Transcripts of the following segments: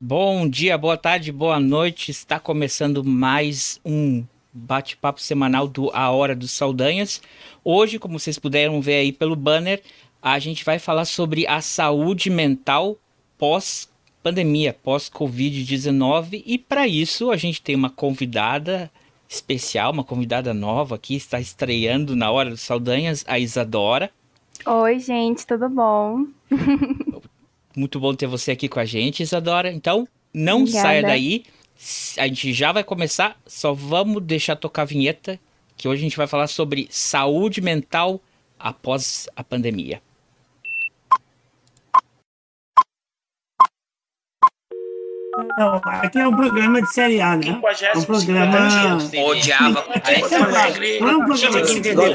Bom dia, boa tarde, boa noite. Está começando mais um bate-papo semanal do A Hora dos Saldanhas. Hoje, como vocês puderam ver aí pelo banner, a gente vai falar sobre a saúde mental pós-pandemia, pós-Covid-19. E para isso, a gente tem uma convidada especial, uma convidada nova aqui, está estreando na Hora dos Saldanhas, a Isadora. Oi, gente, tudo bom? Muito bom ter você aqui com a gente, Isadora. Então, não Obrigada. saia daí. A gente já vai começar, só vamos deixar tocar a vinheta, que hoje a gente vai falar sobre saúde mental após a pandemia. Não, aqui é um programa de série A, né? É um programa. Odiava.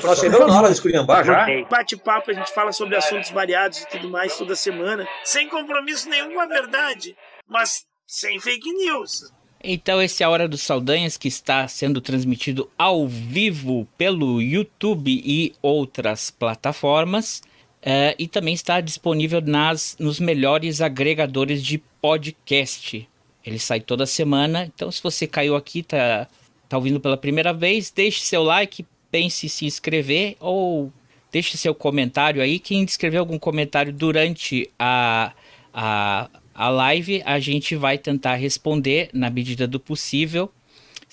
Nós chegamos na hora de esculhambar já. Bate-papo, a gente fala sobre assuntos variados e tudo mais toda semana, sem compromisso nenhum com a verdade, mas sem fake news. Então, esse é a Hora dos Saldanhas que está sendo transmitido ao vivo pelo YouTube e outras plataformas. Uh, e também está disponível nas, nos melhores agregadores de podcast. Ele sai toda semana. Então, se você caiu aqui, tá, tá ouvindo pela primeira vez, deixe seu like, pense em se inscrever ou deixe seu comentário aí. Quem escrever algum comentário durante a, a, a live, a gente vai tentar responder na medida do possível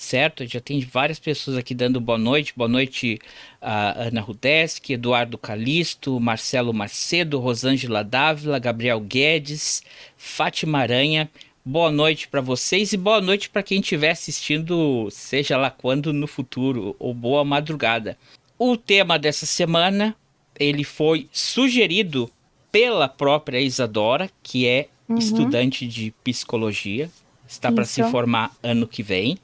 certo? Já tem várias pessoas aqui dando boa noite. Boa noite a Ana Rudeski, Eduardo Calisto, Marcelo Macedo, Rosângela Dávila, Gabriel Guedes, Fátima Aranha. Boa noite para vocês e boa noite para quem estiver assistindo, seja lá quando no futuro, ou boa madrugada. O tema dessa semana, ele foi sugerido pela própria Isadora, que é uhum. estudante de psicologia, está para se formar ano que vem.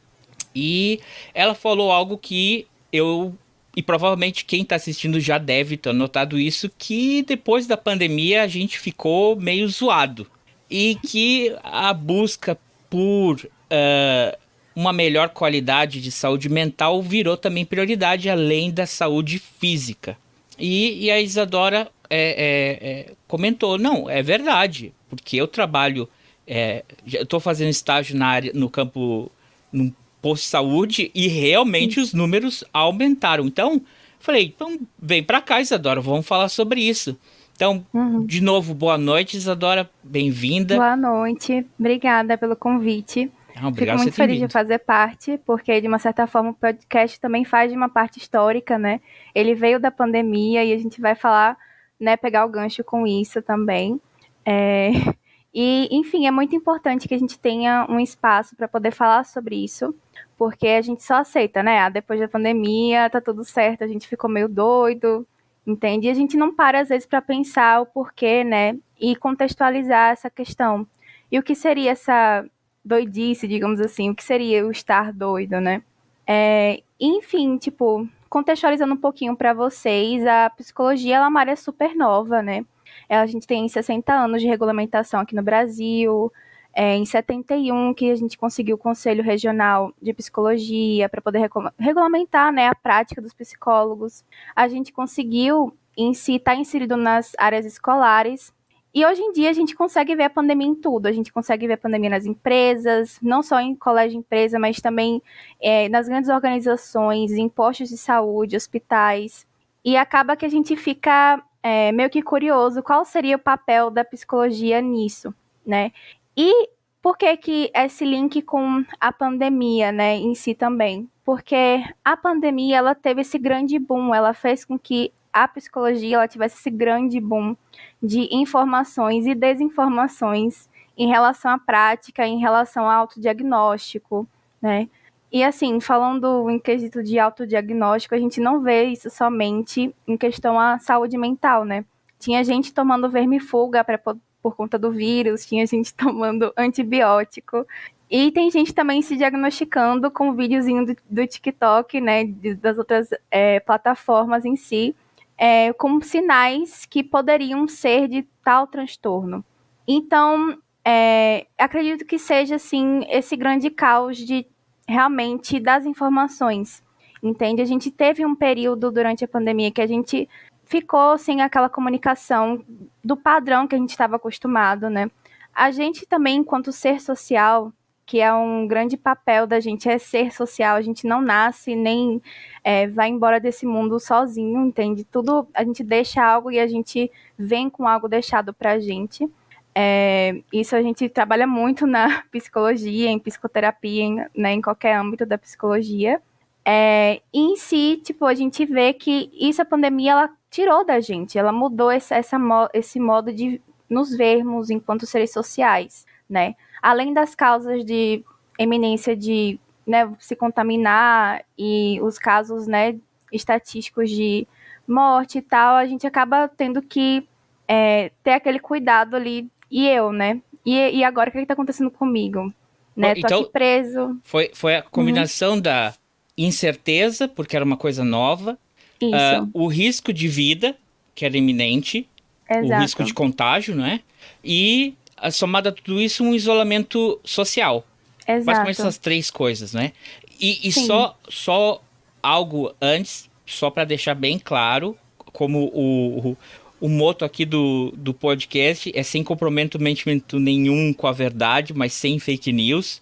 E ela falou algo que eu e provavelmente quem está assistindo já deve ter notado isso, que depois da pandemia a gente ficou meio zoado e que a busca por uh, uma melhor qualidade de saúde mental virou também prioridade, além da saúde física. E, e a Isadora é, é, é, comentou: não, é verdade, porque eu trabalho, é, eu estou fazendo estágio na área, no campo, num posto de saúde e realmente os números aumentaram. Então, falei: então vem para cá, Isadora, vamos falar sobre isso. Então, uhum. de novo, boa noite, Isadora, bem-vinda. Boa noite, obrigada pelo convite. Ah, Fico muito feliz de fazer parte, porque de uma certa forma o podcast também faz de uma parte histórica, né? Ele veio da pandemia e a gente vai falar, né, pegar o gancho com isso também. É... E, enfim, é muito importante que a gente tenha um espaço para poder falar sobre isso, porque a gente só aceita, né? Ah, depois da pandemia, tá tudo certo, a gente ficou meio doido, entende? E a gente não para às vezes para pensar o porquê, né? E contextualizar essa questão. E o que seria essa doidice, digamos assim? O que seria o estar doido, né? É, enfim, tipo, contextualizando um pouquinho para vocês, a psicologia ela é uma área super nova, né? A gente tem 60 anos de regulamentação aqui no Brasil, é, em 71 que a gente conseguiu o Conselho Regional de Psicologia para poder regulamentar né, a prática dos psicólogos. A gente conseguiu em si estar tá inserido nas áreas escolares. E hoje em dia a gente consegue ver a pandemia em tudo. A gente consegue ver a pandemia nas empresas, não só em colégio empresa, mas também é, nas grandes organizações, em postos de saúde, hospitais. E acaba que a gente fica é, meio que curioso qual seria o papel da psicologia nisso, né? E por que, que esse link com a pandemia, né, em si também? Porque a pandemia, ela teve esse grande boom, ela fez com que a psicologia ela tivesse esse grande boom de informações e desinformações em relação à prática, em relação ao autodiagnóstico, né? E assim, falando em quesito de autodiagnóstico, a gente não vê isso somente em questão à saúde mental, né? Tinha gente tomando vermifuga para por conta do vírus, tinha gente tomando antibiótico. E tem gente também se diagnosticando com um videozinho do, do TikTok, né, das outras é, plataformas em si, é, com sinais que poderiam ser de tal transtorno. Então, é, acredito que seja, assim, esse grande caos de realmente das informações, entende? A gente teve um período durante a pandemia que a gente ficou sem aquela comunicação do padrão que a gente estava acostumado, né? a gente também, enquanto ser social, que é um grande papel da gente, é ser social. A gente não nasce nem é, vai embora desse mundo sozinho, entende? Tudo a gente deixa algo e a gente vem com algo deixado pra gente. É, isso a gente trabalha muito na psicologia, em psicoterapia, em, né, em qualquer âmbito da psicologia. É, em si, tipo, a gente vê que isso a pandemia ela tirou da gente, ela mudou esse, essa, esse modo de nos vermos enquanto seres sociais, né? Além das causas de eminência de né, se contaminar e os casos, né, estatísticos de morte e tal, a gente acaba tendo que é, ter aquele cuidado ali e eu, né? E, e agora o que, está acontecendo comigo? Né? Tô então, aqui preso. Foi, foi a combinação uhum. da incerteza, porque era uma coisa nova, uh, o risco de vida, que era iminente, Exato. o risco de contágio, não é? E somado a tudo isso, um isolamento social. Exato. Basicamente essas três coisas, né? E, e só, só algo antes, só para deixar bem claro, como o, o o moto aqui do, do podcast é sem comprometimento nenhum com a verdade, mas sem fake news.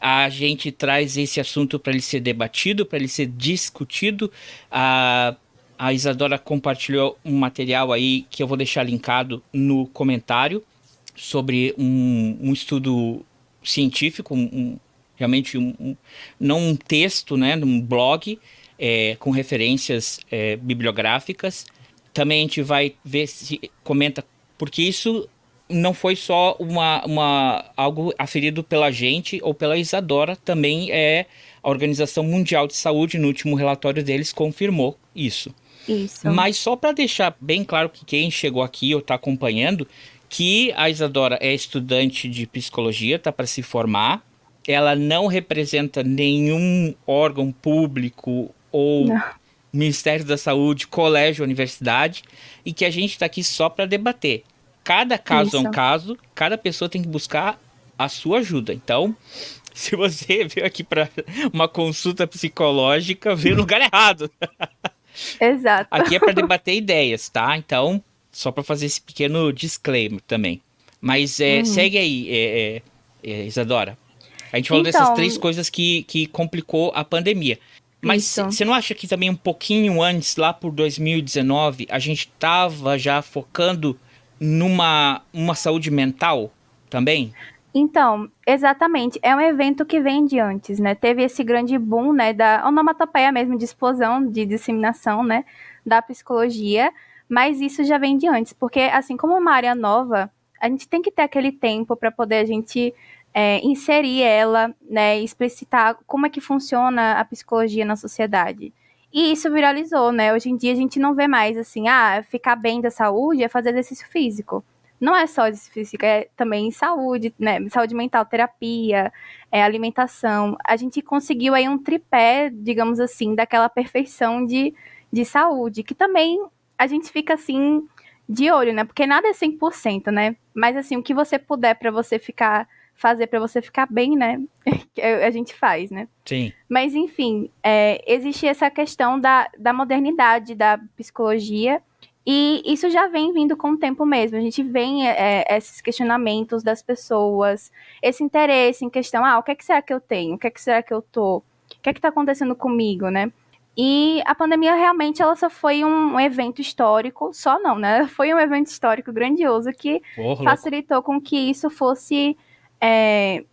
A gente traz esse assunto para ele ser debatido, para ele ser discutido. A, a Isadora compartilhou um material aí que eu vou deixar linkado no comentário sobre um, um estudo científico, um, um, realmente um, não um texto, né, um blog é, com referências é, bibliográficas também a gente vai ver se comenta, porque isso não foi só uma, uma algo aferido pela gente ou pela Isadora, também é a Organização Mundial de Saúde, no último relatório deles, confirmou isso. Isso. Mas só para deixar bem claro que quem chegou aqui ou está acompanhando, que a Isadora é estudante de psicologia, está para se formar, ela não representa nenhum órgão público ou não. Ministério da Saúde, colégio, universidade, e que a gente está aqui só para debater. Cada caso Isso. é um caso, cada pessoa tem que buscar a sua ajuda. Então, se você veio aqui para uma consulta psicológica, veio no lugar errado. Exato. Aqui é para debater ideias, tá? Então, só para fazer esse pequeno disclaimer também. Mas é, uhum. segue aí, é, é, é Isadora. A gente falou então, dessas três coisas que, que complicou a pandemia. Mas você não acha que também um pouquinho antes, lá por 2019, a gente estava já focando numa uma saúde mental também? Então, exatamente. É um evento que vem de antes, né? Teve esse grande boom, né, da onomatopeia mesmo, de explosão, de disseminação, né, da psicologia, mas isso já vem de antes, porque assim como uma área nova, a gente tem que ter aquele tempo para poder a gente é, inserir ela, né, explicitar como é que funciona a psicologia na sociedade. E isso viralizou, né? Hoje em dia a gente não vê mais assim, ah, ficar bem da saúde é fazer exercício físico. Não é só exercício físico, é também saúde, né? Saúde mental, terapia, é, alimentação. A gente conseguiu aí um tripé, digamos assim, daquela perfeição de, de saúde, que também a gente fica assim de olho, né? Porque nada é 100%, né? Mas assim, o que você puder para você ficar fazer para você ficar bem, né? a gente faz, né? Sim. Mas, enfim, é, existe essa questão da, da modernidade da psicologia. E isso já vem vindo com o tempo mesmo. A gente vê é, esses questionamentos das pessoas, esse interesse em questão, ah, o que, é que será que eu tenho? O que, é que será que eu tô? O que é que tá acontecendo comigo, né? E a pandemia realmente ela só foi um, evento histórico, só não, né? Foi um evento histórico grandioso que facilitou com que isso fosse é,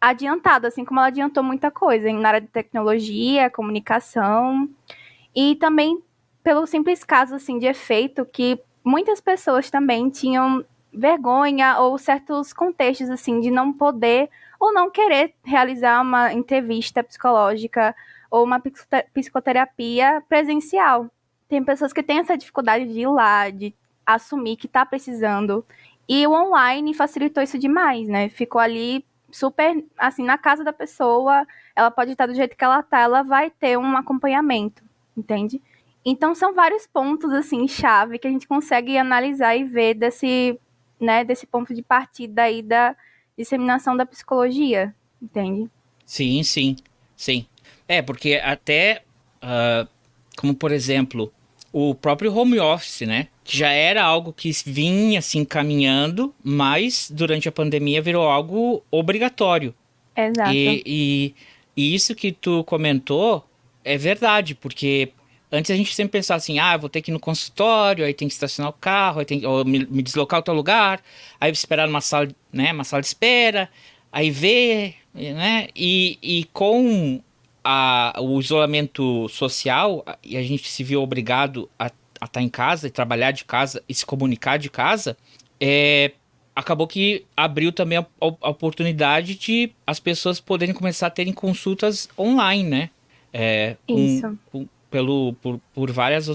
adiantada, assim como ela adiantou muita coisa na área de tecnologia, comunicação, e também pelo simples caso assim de efeito que muitas pessoas também tinham vergonha ou certos contextos assim de não poder ou não querer realizar uma entrevista psicológica ou uma psicoterapia presencial. Tem pessoas que têm essa dificuldade de ir lá, de assumir que está precisando. E o online facilitou isso demais, né? Ficou ali super, assim, na casa da pessoa, ela pode estar do jeito que ela tá, ela vai ter um acompanhamento, entende? Então são vários pontos assim chave que a gente consegue analisar e ver desse, né, desse ponto de partida aí da disseminação da psicologia, entende? Sim, sim, sim. É porque até uh, como por exemplo o próprio home office, né? Que já era algo que vinha assim caminhando, mas durante a pandemia virou algo obrigatório. Exato. E, e, e isso que tu comentou é verdade, porque antes a gente sempre pensava assim, ah, vou ter que ir no consultório, aí tem que estacionar o carro, aí tem ou me, me deslocar outro lugar, aí esperar numa sala, né, uma sala de espera, aí ver, né? E, e com a, o isolamento social, e a gente se viu obrigado a estar tá em casa e trabalhar de casa e se comunicar de casa, é, acabou que abriu também a, a, oportunidade de as pessoas poderem começar a terem consultas online, né? É, Isso. Um, um, pelo, por, por várias,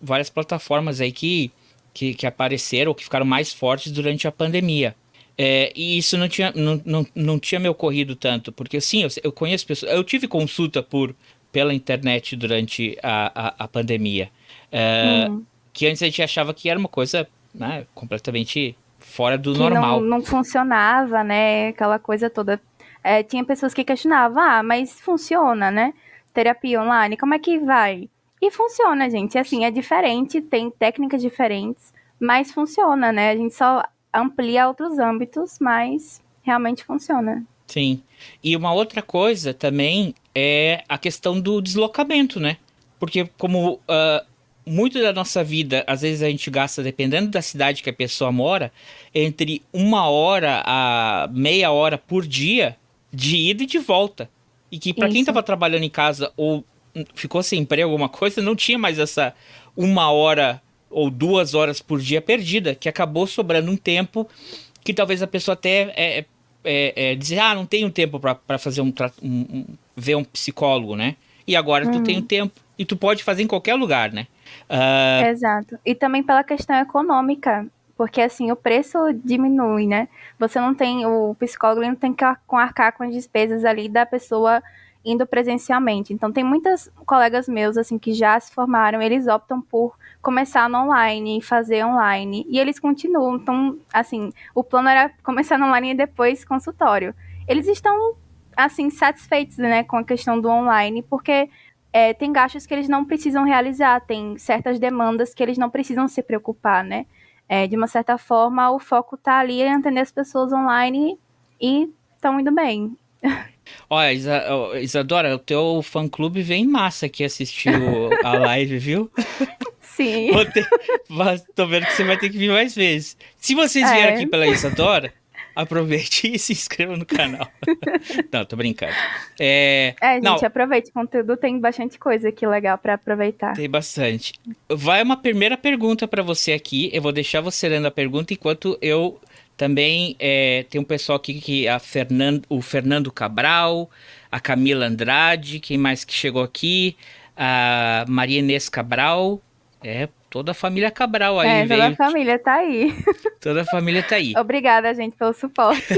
várias plataformas aí que, que, que apareceram ou que ficaram mais fortes durante a pandemia. É, e isso não tinha, não, não, não tinha me ocorrido tanto, porque sim, eu, eu conheço pessoas. Eu tive consulta por pela internet durante a, a, a pandemia. É, uhum. Que antes a gente achava que era uma coisa né, completamente fora do que normal. Não, não funcionava, né? Aquela coisa toda. É, tinha pessoas que questionavam, ah, mas funciona, né? Terapia online, como é que vai? E funciona, gente. Assim, é diferente, tem técnicas diferentes, mas funciona, né? A gente só amplia outros âmbitos, mas realmente funciona. Sim. E uma outra coisa também é a questão do deslocamento, né? Porque como uh, muito da nossa vida, às vezes a gente gasta, dependendo da cidade que a pessoa mora, entre uma hora a meia hora por dia de ida e de volta. E que para quem estava trabalhando em casa ou ficou sem emprego, alguma coisa, não tinha mais essa uma hora ou duas horas por dia perdida, que acabou sobrando um tempo que talvez a pessoa até é, é, é dizer, ah, não tenho tempo para fazer um, um, um, ver um psicólogo, né? E agora uhum. tu tem o tempo e tu pode fazer em qualquer lugar, né? Uh... Exato. E também pela questão econômica, porque assim o preço diminui, né? Você não tem o psicólogo não tem que arcar com as despesas ali da pessoa indo presencialmente. Então tem muitas colegas meus assim que já se formaram, eles optam por começar no online e fazer online e eles continuam. Então, assim, o plano era começar no online e depois consultório. Eles estão assim satisfeitos, né, com a questão do online, porque é, tem gastos que eles não precisam realizar, tem certas demandas que eles não precisam se preocupar, né? É, de uma certa forma, o foco tá ali em atender as pessoas online e estão indo bem. Olha, Isa, Isadora, o teu fã-clube vem em massa aqui assistir a live, viu? Sim. Ter, tô vendo que você vai ter que vir mais vezes. Se vocês é. vierem aqui pela Isadora, aproveite e se inscreva no canal. não, tô brincando. É, é gente, não, aproveite. O conteúdo tem bastante coisa aqui legal para aproveitar. Tem bastante. Vai uma primeira pergunta para você aqui. Eu vou deixar você lendo a pergunta enquanto eu também é, tem um pessoal aqui que a Fernando, o Fernando Cabral, a Camila Andrade, quem mais que chegou aqui? A Maria Inês Cabral. É, toda a família Cabral aí. É, toda a família tá aí. Toda a família tá aí. Obrigada, gente, pelo suporte.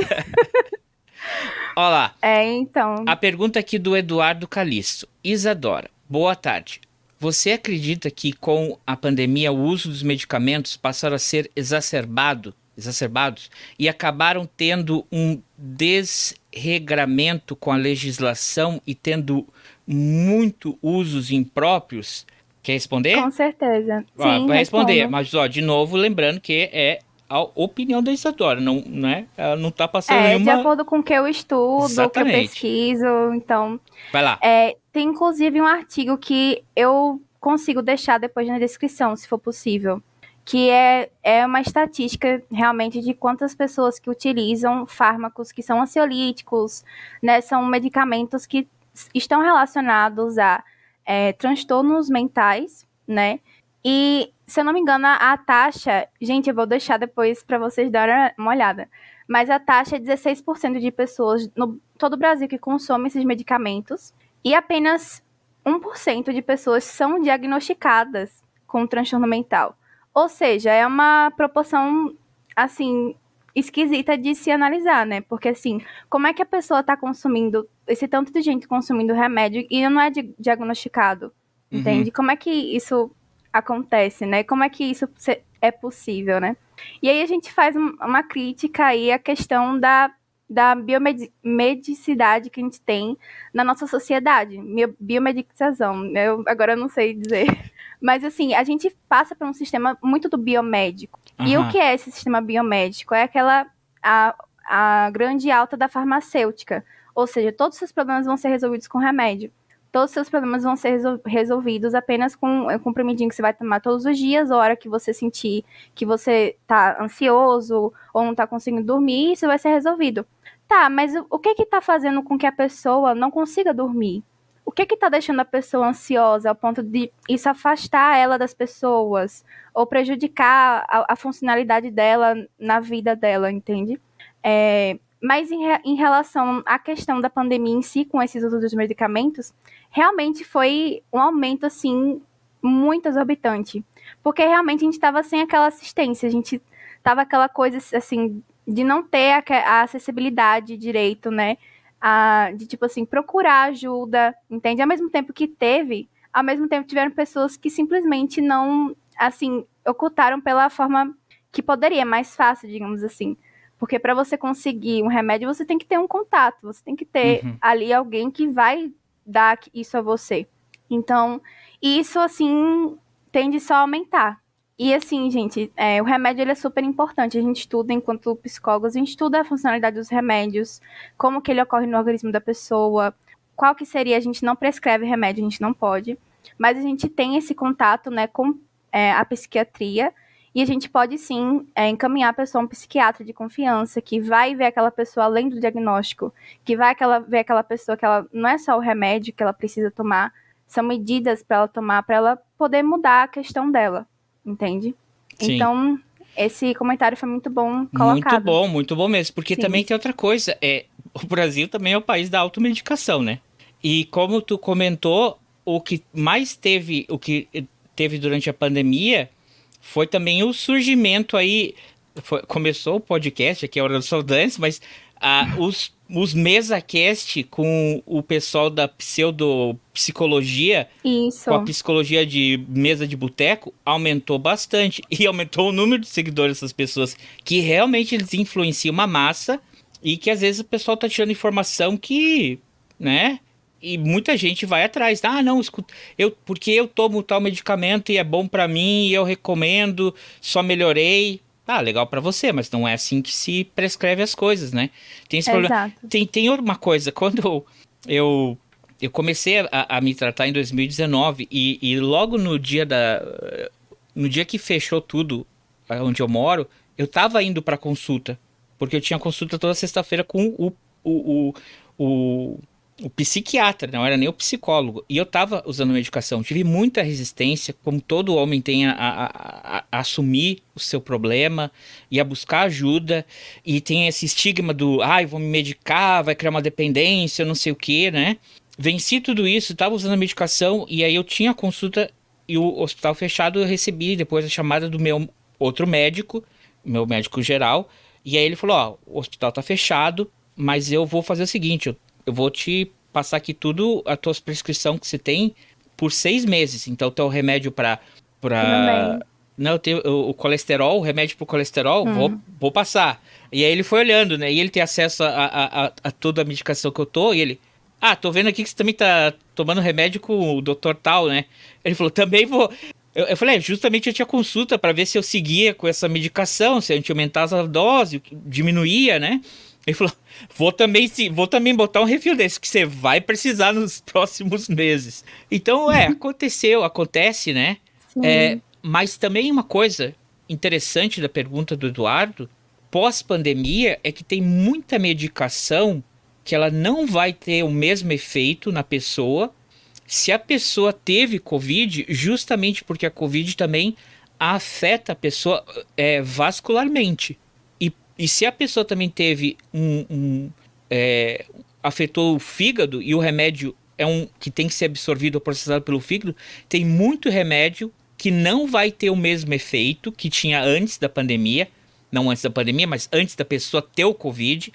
Olha lá. É, então. A pergunta aqui do Eduardo Calixto. Isadora, boa tarde. Você acredita que com a pandemia o uso dos medicamentos passaram a ser exacerbado exacerbados e acabaram tendo um desregramento com a legislação e tendo muito usos impróprios. Quer responder? Com certeza. Ó, Sim, vai responder, respondo. mas ó, de novo, lembrando que é a opinião da Isadora, não, né? Ela não está passando é, nenhuma... de acordo com o que eu estudo, o que eu pesquiso, então... Vai lá. É, tem inclusive um artigo que eu consigo deixar depois na descrição, se for possível que é, é uma estatística realmente de quantas pessoas que utilizam fármacos que são ansiolíticos, né, são medicamentos que estão relacionados a é, transtornos mentais, né, e se eu não me engano a taxa, gente, eu vou deixar depois para vocês darem uma olhada, mas a taxa é 16% de pessoas no todo o Brasil que consomem esses medicamentos e apenas 1% de pessoas são diagnosticadas com transtorno mental. Ou seja, é uma proporção, assim, esquisita de se analisar, né? Porque, assim, como é que a pessoa está consumindo, esse tanto de gente consumindo remédio e não é diagnosticado? Uhum. Entende? Como é que isso acontece, né? Como é que isso é possível, né? E aí a gente faz uma crítica aí à questão da da biomedicidade que a gente tem na nossa sociedade. Biomedicação, eu agora não sei dizer. Mas assim, a gente passa por um sistema muito do biomédico. Uhum. E o que é esse sistema biomédico? É aquela a, a grande alta da farmacêutica. Ou seja, todos os seus problemas vão ser resolvidos com remédio. Todos os seus problemas vão ser resolvidos apenas com um comprimidinho que você vai tomar todos os dias, ou a hora que você sentir que você tá ansioso ou não tá conseguindo dormir, isso vai ser resolvido. Tá, mas o, que que tá fazendo com que a pessoa não consiga dormir? O que que tá deixando a pessoa ansiosa ao ponto de isso afastar ela das pessoas ou prejudicar a, a funcionalidade dela na vida dela, entende? É, mas em, em, relação à questão da pandemia em si, com esses usos dos medicamentos, realmente foi um aumento, assim, muito exorbitante. Porque realmente a gente estava sem aquela assistência, a gente tava aquela coisa, assim, de não ter a, a acessibilidade direito, né? A, de, tipo assim, procurar ajuda, entende? Ao mesmo tempo que teve, ao mesmo tempo tiveram pessoas que simplesmente não, assim, ocultaram pela forma que poderia, mais fácil, digamos assim. Porque para você conseguir um remédio, você tem que ter um contato, você tem que ter uhum. ali alguém que vai dar isso a você. Então, isso, assim, tende só a aumentar. E assim, gente, é, o remédio ele é super importante. A gente estuda, enquanto psicólogos, a gente estuda a funcionalidade dos remédios, como que ele ocorre no organismo da pessoa, qual que seria, a gente não prescreve remédio, a gente não pode, mas a gente tem esse contato, né, com é, a psiquiatria, e a gente pode sim é, encaminhar a pessoa a um psiquiatra de confiança que vai ver aquela pessoa além do diagnóstico, que vai aquela, ver aquela pessoa que ela não é só o remédio que ela precisa tomar, são medidas para ela tomar para ela poder mudar a questão dela entende? Sim. Então, esse comentário foi muito bom colocado. Muito bom, muito bom mesmo. Porque Sim. também tem outra coisa. É, o Brasil também é o país da automedicação, né? E como tu comentou, o que mais teve, o que teve durante a pandemia foi também o surgimento aí. Foi, começou o podcast, aqui é a Hora dos Saudantes, mas ah, os os MesaCast com o pessoal da pseudopsicologia, Isso. com a psicologia de mesa de boteco, aumentou bastante. E aumentou o número de seguidores dessas pessoas, que realmente eles influenciam uma massa e que às vezes o pessoal tá tirando informação que, né? E muita gente vai atrás. Ah, não, escuta, eu, porque eu tomo tal medicamento e é bom para mim e eu recomendo, só melhorei. Ah, legal para você, mas não é assim que se prescreve as coisas, né? Tem esse Exato. problema. Tem, tem uma coisa, quando eu, eu comecei a, a me tratar em 2019 e, e logo no dia da. No dia que fechou tudo, onde eu moro, eu tava indo para consulta. Porque eu tinha consulta toda sexta-feira com o, o, o, o o psiquiatra, não era nem o psicólogo. E eu estava usando medicação. Tive muita resistência, como todo homem tem a, a, a, a, assumir o seu problema e a buscar ajuda. E tem esse estigma do, ai, ah, vou me medicar, vai criar uma dependência, não sei o que, né? Venci tudo isso, estava usando a medicação e aí eu tinha consulta e o hospital fechado eu recebi depois a chamada do meu outro médico, meu médico geral. E aí ele falou, ó, o hospital tá fechado, mas eu vou fazer o seguinte, eu eu vou te passar aqui tudo, a tua prescrição que você tem por seis meses. Então, teu remédio para para não, tenho, o, o, colesterol, o remédio pro colesterol, hum. vou, vou passar. E aí ele foi olhando, né? E ele tem acesso a, a, a, a, toda a medicação que eu tô, e ele. Ah, tô vendo aqui que você também tá tomando remédio com o doutor tal, né? Ele falou, também vou. Eu, eu falei, é, justamente eu tinha consulta para ver se eu seguia com essa medicação, se a gente aumentasse a dose, diminuía, né? Ele falou: vou também, vou também botar um refil desse, que você vai precisar nos próximos meses. Então, é, aconteceu, acontece, né? É, mas também uma coisa interessante da pergunta do Eduardo, pós-pandemia, é que tem muita medicação que ela não vai ter o mesmo efeito na pessoa se a pessoa teve Covid, justamente porque a Covid também afeta a pessoa é, vascularmente. E se a pessoa também teve um. um é, afetou o fígado e o remédio é um que tem que ser absorvido ou processado pelo fígado, tem muito remédio que não vai ter o mesmo efeito que tinha antes da pandemia. Não antes da pandemia, mas antes da pessoa ter o Covid.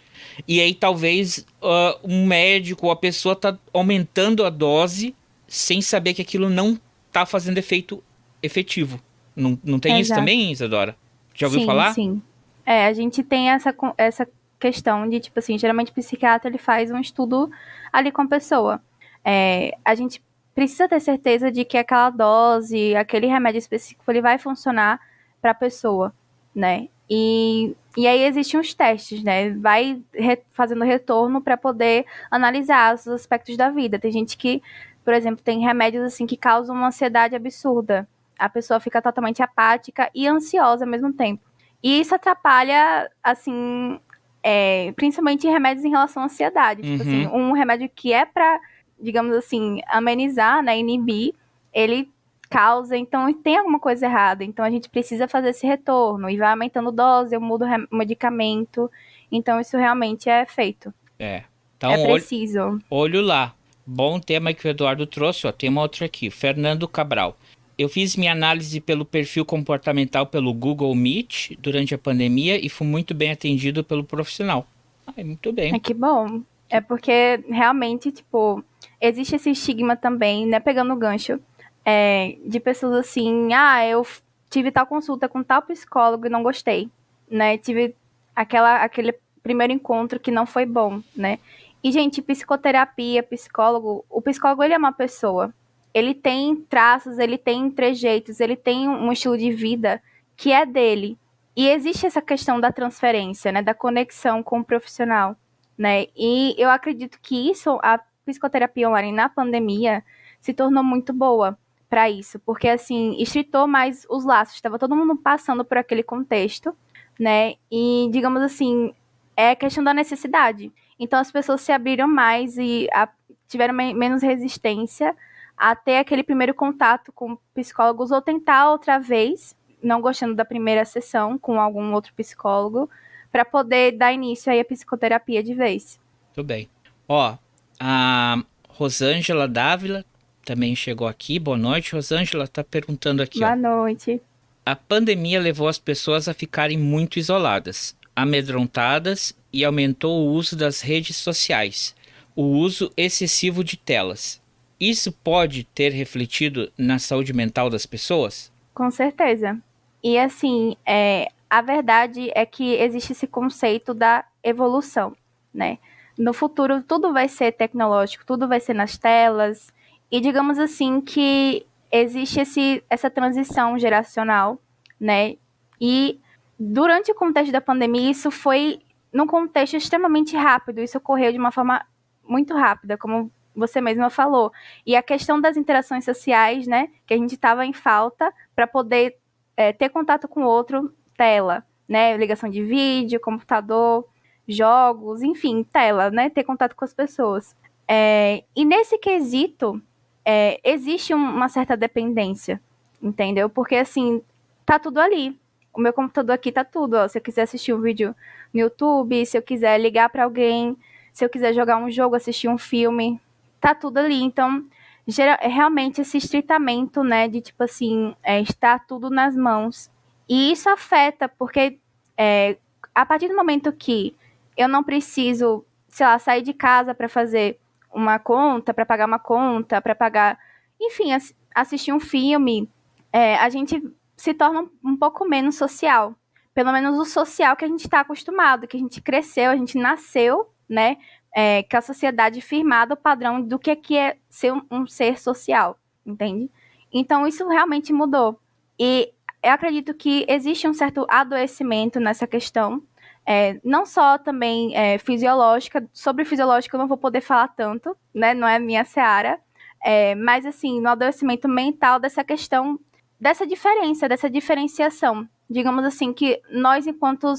E aí talvez uh, um médico ou a pessoa tá aumentando a dose sem saber que aquilo não tá fazendo efeito efetivo. Não, não tem Exato. isso também, Isadora? Já ouviu sim, falar? Sim, é, a gente tem essa, essa questão de, tipo assim, geralmente o psiquiatra ele faz um estudo ali com a pessoa. É, a gente precisa ter certeza de que aquela dose, aquele remédio específico, ele vai funcionar para a pessoa, né? E, e aí existem os testes, né? Vai re, fazendo retorno para poder analisar os aspectos da vida. Tem gente que, por exemplo, tem remédios assim que causam uma ansiedade absurda. A pessoa fica totalmente apática e ansiosa ao mesmo tempo. E isso atrapalha, assim, é, principalmente remédios em relação à ansiedade. Tipo assim, Uhum. um remédio que é para, digamos assim, amenizar, né, inibir, ele causa, então tem alguma coisa errada. Então a gente precisa fazer esse retorno e vai aumentando dose, eu mudo o medicamento. Então isso realmente é feito. É. Então, é olho, preciso. olho lá. Bom tema que o Eduardo trouxe, ó. Tem uma outra aqui. Fernando Cabral. Eu fiz minha análise pelo perfil comportamental pelo Google Meet durante a pandemia e fui muito bem atendido pelo profissional. Ai, muito bem. É que bom. É porque realmente, tipo, existe esse estigma também, né? Pegando o gancho, é, de pessoas assim, ah, eu tive tal consulta com tal psicólogo e não gostei, né? Tive aquela, aquele primeiro encontro que não foi bom, né? E, gente, psicoterapia, psicólogo, o psicólogo, ele é uma pessoa. Ele tem traços, ele tem trejeitos, ele tem um estilo de vida que é dele. E existe essa questão da transferência, né? Da conexão com o profissional, né? E eu acredito que isso, a psicoterapia online na pandemia, se tornou muito boa para isso, porque assim, estritou mais os laços, estava todo mundo passando por aquele contexto, né? E digamos assim, é questão da necessidade. Então as pessoas se abriram mais e a, tiveram me menos resistência a ter aquele primeiro contato com psicólogos ou tentar outra vez, não gostando da primeira sessão com algum outro psicólogo, para poder dar início aí à psicoterapia de vez. Muito bem. Ó, a Rosângela Dávila também chegou aqui. Boa noite, Rosângela. Tá perguntando aqui. Boa ó. noite. A pandemia levou as pessoas a ficarem muito isoladas, amedrontadas e aumentou o uso das redes sociais, o uso excessivo de telas. Isso pode ter refletido na saúde mental das pessoas? Com certeza. E assim, é, a verdade é que existe esse conceito da evolução, né? No futuro, tudo vai ser tecnológico, tudo vai ser nas telas. E digamos assim que existe esse, essa transição geracional, né? E durante o contexto da pandemia, isso foi num contexto extremamente rápido. Isso ocorreu de uma forma muito rápida, como você mesma falou. E a questão das interações sociais, né? Que a gente estava em falta para poder é, ter contato com o outro, tela, né? Ligação de vídeo, computador, jogos, enfim, tela, né? Ter contato com as pessoas. É, e nesse quesito, é, existe um, uma certa dependência, entendeu? Porque assim, tá tudo ali. O meu computador aqui tá tudo, ó. Se eu quiser assistir um vídeo no YouTube, se eu quiser ligar para alguém, se eu quiser jogar um jogo, assistir um filme, tá tudo ali. Então, gera, realmente esse estreitamento, né, de tipo assim, é, está tudo nas mãos. E isso afeta, porque é, a partir do momento que eu não preciso, sei lá, sair de casa para fazer uma conta, para pagar uma conta, para pagar, enfim, ass assistir um filme, é, a gente se torna um, pouco menos social. Pelo menos o social que a gente está acostumado, que a gente cresceu, a gente nasceu, né? É, que a sociedade firmada o padrão do que, que é ser um, um ser social, entende? Então isso realmente mudou. E eu acredito que existe um certo adoecimento nessa questão, é, não só também é, fisiológica, sobre fisiológica eu não vou poder falar tanto, né? Não é minha seara, é, mas assim, no adoecimento mental dessa questão, dessa diferença, dessa diferenciação. Digamos assim, que nós, enquanto,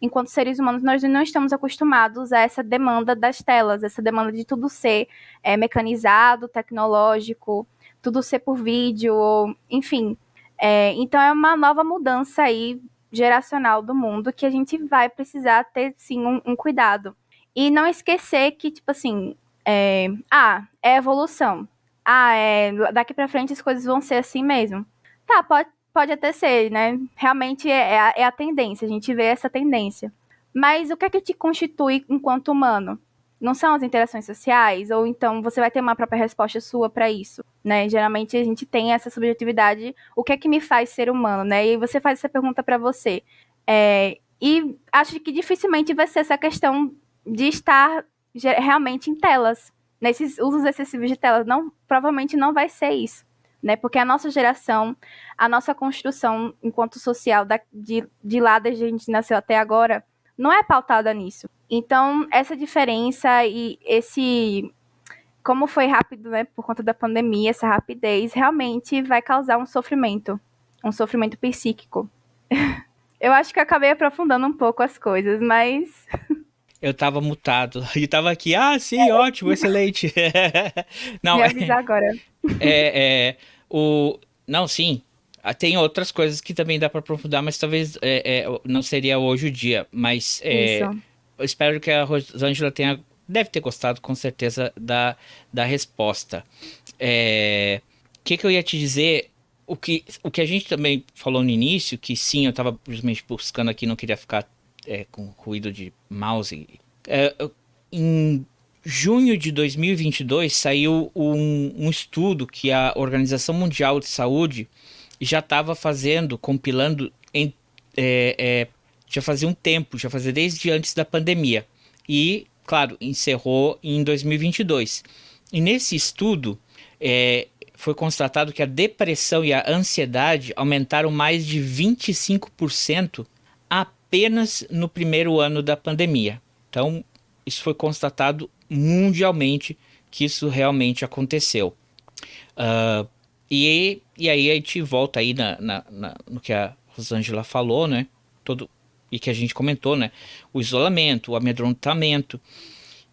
enquanto seres humanos, nós não estamos acostumados a essa demanda das telas, essa demanda de tudo ser é, mecanizado, tecnológico, tudo ser por vídeo, ou, enfim. É, então é uma nova mudança aí geracional do mundo que a gente vai precisar ter sim um, um cuidado. E não esquecer que, tipo assim, é, ah, é evolução. Ah, é, daqui para frente as coisas vão ser assim mesmo. Tá, pode, pode até ser, né? Realmente é, é, a, é a tendência, a gente vê essa tendência. Mas o que é que te constitui enquanto humano? Não são as interações sociais? Ou então você vai ter uma própria resposta sua para isso, né? Geralmente a gente tem essa subjetividade. O que é que me faz ser humano, né? E você faz essa pergunta para você. É, E acho que dificilmente vai ser essa questão de estar realmente em telas, nesses usos excessivos de telas. Não, provavelmente não vai ser isso. Né? Porque a nossa geração, a nossa construção enquanto social, da, de, de lá desde a gente nasceu até agora, não é pautada nisso. Então, essa diferença e esse. Como foi rápido, né, por conta da pandemia, essa rapidez realmente vai causar um sofrimento, um sofrimento psíquico. Eu acho que acabei aprofundando um pouco as coisas, mas. Eu tava mutado e tava aqui, ah, sim, ótimo, excelente. não, Me avisar é, agora. É, é, o, não, sim, ah, tem outras coisas que também dá para aprofundar, mas talvez é, é, não seria hoje o dia. Mas é, eu espero que a Rosângela tenha. Deve ter gostado, com certeza, da, da resposta. O é, que, que eu ia te dizer? O que, o que a gente também falou no início, que sim, eu estava simplesmente buscando aqui, não queria ficar é, com ruído de mouse. É, em junho de 2022 saiu um, um estudo que a Organização Mundial de Saúde já estava fazendo, compilando em, é, é, já fazia um tempo, já fazia desde antes da pandemia. E, claro, encerrou em 2022. E nesse estudo é, foi constatado que a depressão e a ansiedade aumentaram mais de 25% apenas no primeiro ano da pandemia. Então, isso foi constatado mundialmente que isso realmente aconteceu. Uh, e, e aí a gente volta aí na, na, na, no que a Rosângela falou, né? Todo, e que a gente comentou, né? O isolamento, o amedrontamento.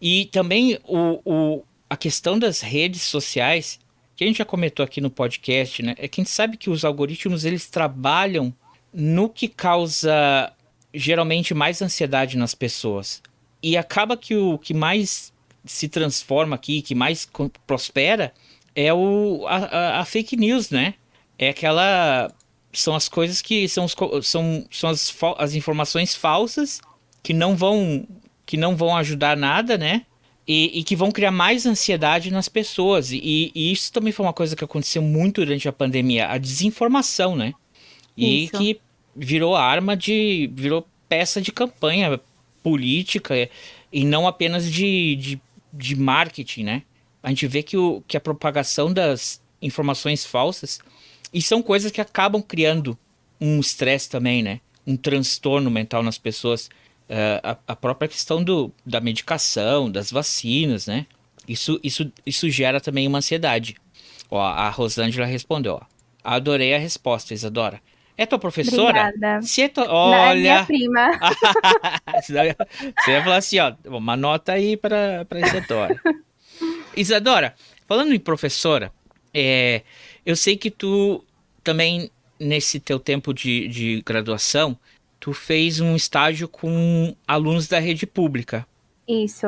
E também o, o, a questão das redes sociais, que a gente já comentou aqui no podcast, né? É que a gente sabe que os algoritmos, eles trabalham no que causa geralmente mais ansiedade nas pessoas. E acaba que o que mais se transforma aqui, que mais prospera, é o, a, a, fake news, né? É aquela. São as coisas que. São, os, são, são as, as informações falsas que não vão que não vão ajudar nada, né? E, e que vão criar mais ansiedade nas pessoas. E, e, isso também foi uma coisa que aconteceu muito durante a pandemia, a desinformação, né? E isso. que virou arma de. virou peça de campanha política e não apenas de, de, de marketing, né? a gente vê que, o, que a propagação das informações falsas e são coisas que acabam criando um estresse também, né? Um transtorno mental nas pessoas. Uh, a, a, própria questão do, da medicação, das vacinas, né? Isso, isso, isso gera também uma ansiedade. Ó, a Rosângela respondeu, ó. Adorei a resposta, Isadora. É tua professora? Obrigada. Se é tua... Olha... Não, é minha prima. Você ia falar assim, ó, uma nota aí para a Isadora. Isadora, falando em professora, é, eu sei que tu também, nesse teu tempo de, de graduação, tu fez um estágio com alunos da rede pública. Isso.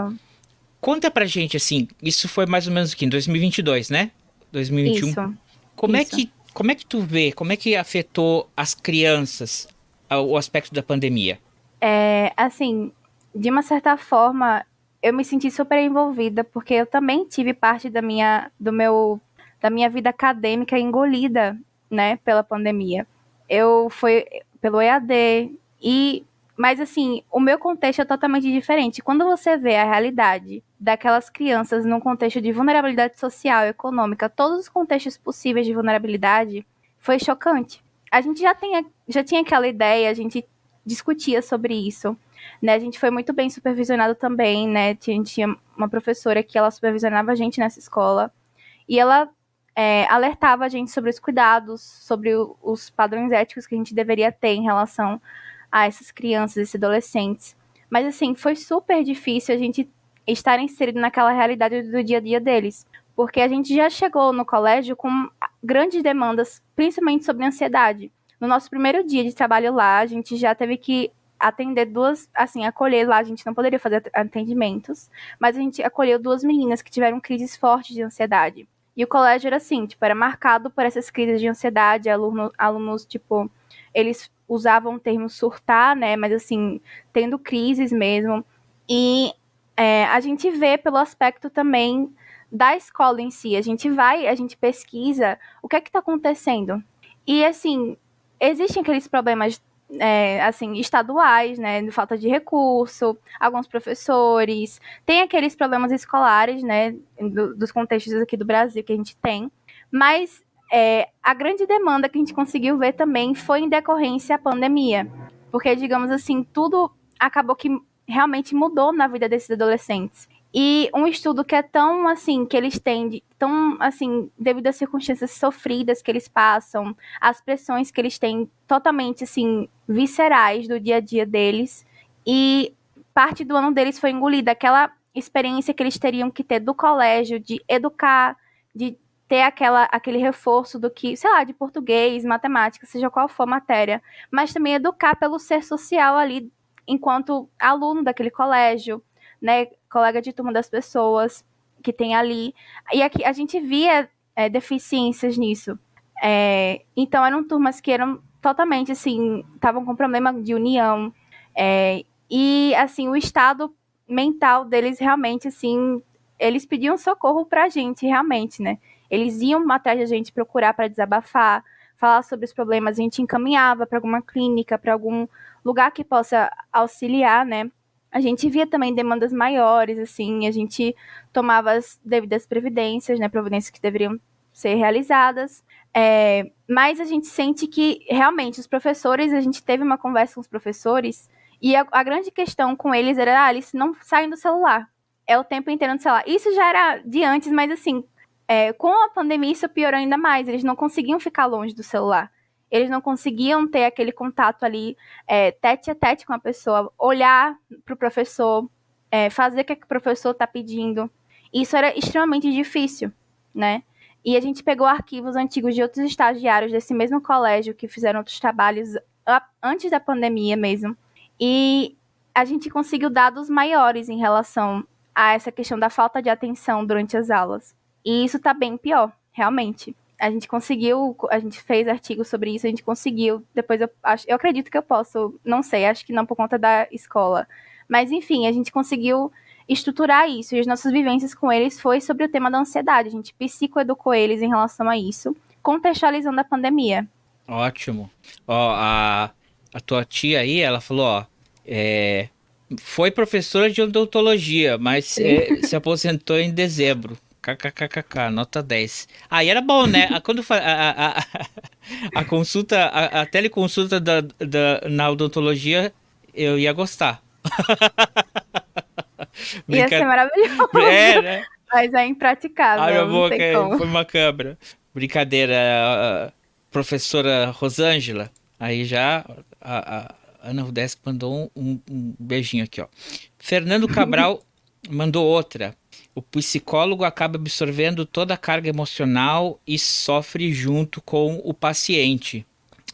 Conta pra gente, assim, isso foi mais ou menos o que, em 2022, né? 2021. Isso. Como isso. é que como é que tu vê, como é que afetou as crianças o aspecto da pandemia? É, assim, de uma certa forma, eu me senti super envolvida, porque eu também tive parte da minha, do meu, da minha vida acadêmica engolida, né, pela pandemia. Eu fui pelo EAD e mas assim, o meu contexto é totalmente diferente. Quando você vê a realidade daquelas crianças num contexto de vulnerabilidade social, econômica, todos os contextos possíveis de vulnerabilidade, foi chocante. A gente já, tem, já tinha aquela ideia, a gente discutia sobre isso. Né, a gente foi muito bem supervisionado também, né? Tinha, tinha uma professora que ela supervisionava a gente nessa escola. E ela é, alertava a gente sobre os cuidados, sobre o, os padrões éticos que a gente deveria ter em relação a essas crianças, esses adolescentes. Mas, assim, foi super difícil a gente estar inserido naquela realidade do dia a dia deles. Porque a gente já chegou no colégio com grandes demandas, principalmente sobre ansiedade. No nosso primeiro dia de trabalho lá, a gente já teve que atender duas, assim, acolher lá, a gente não poderia fazer atendimentos, mas a gente acolheu duas meninas que tiveram crises fortes de ansiedade. E o colégio era assim, tipo, era marcado por essas crises de ansiedade, aluno, alunos, tipo, eles usavam o termo surtar, né, mas assim, tendo crises mesmo. E é, a gente vê pelo aspecto também da escola em si, a gente vai, a gente pesquisa o que é que está acontecendo. E assim, existem aqueles problemas é, assim, estaduais, né, de falta de recurso, alguns professores, tem aqueles problemas escolares, né, do, dos contextos aqui do Brasil que a gente tem, mas é, a grande demanda que a gente conseguiu ver também foi em decorrência da pandemia, porque, digamos assim, tudo acabou que realmente mudou na vida desses adolescentes. E um estudo que é tão assim, que eles têm, tão assim, devido às circunstâncias sofridas que eles passam, as pressões que eles têm totalmente assim, viscerais do dia a dia deles. E parte do ano deles foi engolida aquela experiência que eles teriam que ter do colégio, de educar, de ter aquela, aquele reforço do que, sei lá, de português, matemática, seja qual for a matéria, mas também educar pelo ser social ali enquanto aluno daquele colégio, né, colega de turma das pessoas que tem ali. E aqui a gente via é, deficiências nisso. É, então eram turmas que eram totalmente assim, estavam com problema de união. É, e assim, o estado mental deles realmente assim, eles pediam socorro pra gente, realmente, né? Eles iam atrás da gente procurar para desabafar, falar sobre os problemas, a gente encaminhava para alguma clínica, para algum lugar que possa auxiliar, né? A gente via também demandas maiores, assim, a gente tomava as devidas previdências, né? Providências que deveriam ser realizadas. É, mas a gente sente que realmente os professores, a gente teve uma conversa com os professores e a, a, grande questão com eles era, ah, eles não saem do celular. É o tempo inteiro no celular. Isso já era de antes, mas assim, é, com a pandemia isso piorou ainda mais. Eles não conseguiam ficar longe do celular eles não conseguiam ter aquele contato ali é, tete a tete com a pessoa, olhar para o professor, é, fazer o que, é o professor está pedindo. Isso era extremamente difícil, né? E a gente pegou arquivos antigos de outros estagiários desse mesmo colégio que fizeram outros trabalhos antes da pandemia mesmo. E a gente conseguiu dados maiores em relação a essa questão da falta de atenção durante as aulas. E isso está bem pior, realmente a gente conseguiu, a gente fez artigos sobre isso, a gente conseguiu. Depois eu acho, eu acredito que eu posso, não sei, acho que não por conta da escola. Mas enfim, a gente conseguiu estruturar isso. E as nossas vivências com eles foi sobre o tema da ansiedade. A gente psicoeducou eles em relação a isso, contextualizando a pandemia. Ótimo. Ó, a, a tua tia aí, ela falou, ó, é, foi professora de odontologia, mas é, se aposentou em dezembro. KKKKK, nota 10. Aí ah, era bom, né? Quando a, a, a, a consulta, a, a teleconsulta da, da, na odontologia, eu ia gostar. ia ser maravilhoso. É, né? Mas é impraticável. Ai, minha boca, foi uma câmera. Brincadeira, professora Rosângela. Aí já a, a Ana Rudesc mandou um, um beijinho aqui, ó. Fernando Cabral mandou outra o psicólogo acaba absorvendo toda a carga emocional e sofre junto com o paciente.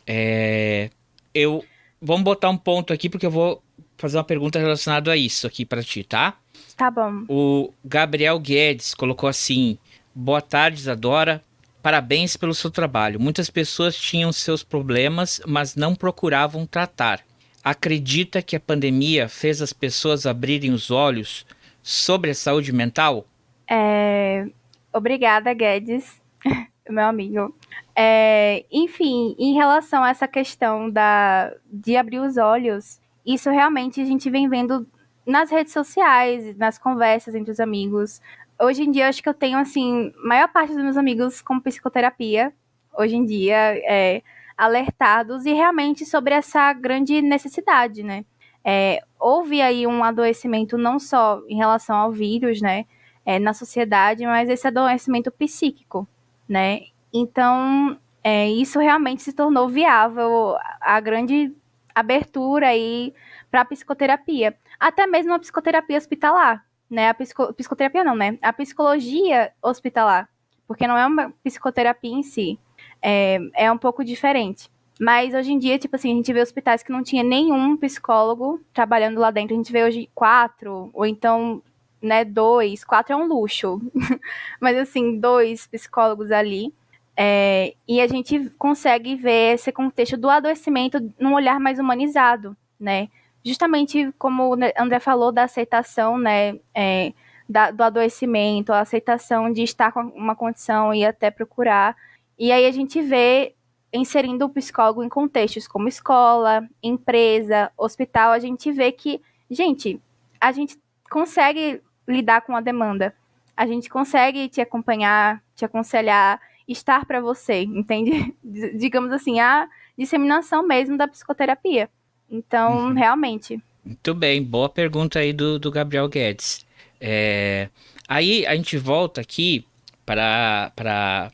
É, eu vamos botar um ponto aqui porque eu vou fazer uma pergunta relacionada a isso aqui para ti, tá? Tá bom. O Gabriel Guedes colocou assim: Boa tarde, Isadora. Parabéns pelo seu trabalho. Muitas pessoas tinham seus problemas, mas não procuravam tratar. Acredita que a pandemia fez as pessoas abrirem os olhos sobre saúde mental? É... Obrigada, Guedes, meu amigo. É... Enfim, em relação a essa questão da... de abrir os olhos, isso realmente a gente vem vendo nas redes sociais, nas conversas entre os amigos. Hoje em dia, acho que eu tenho, assim, maior parte dos meus amigos com psicoterapia, hoje em dia, é, alertados, e realmente sobre essa grande necessidade, né? É, houve aí um adoecimento não só em relação ao vírus, né, é, na sociedade, mas esse adoecimento psíquico, né? Então, é, isso realmente se tornou viável a grande abertura aí para psicoterapia, até mesmo a psicoterapia hospitalar, né? A psico, psicoterapia não, né? A psicologia hospitalar, porque não é uma psicoterapia em si, é, é um pouco diferente. Mas hoje em dia, tipo assim, a gente vê hospitais que não tinha nenhum psicólogo trabalhando lá dentro. A gente vê hoje quatro, ou então, né, dois. Quatro é um luxo. Mas assim, dois psicólogos ali. É, e a gente consegue ver esse contexto do adoecimento num olhar mais humanizado, né? Justamente como o André falou da aceitação, né? É, da, do adoecimento, a aceitação de estar com uma condição e até procurar. E aí a gente vê inserindo o psicólogo em contextos como escola, empresa, hospital, a gente vê que, gente, a gente consegue lidar com a demanda. A gente consegue te acompanhar, te aconselhar, estar para você, entende? Digamos assim, a disseminação mesmo da psicoterapia. Então, uhum. realmente. Muito bem, boa pergunta aí do, do Gabriel Guedes. É, aí a gente volta aqui para. para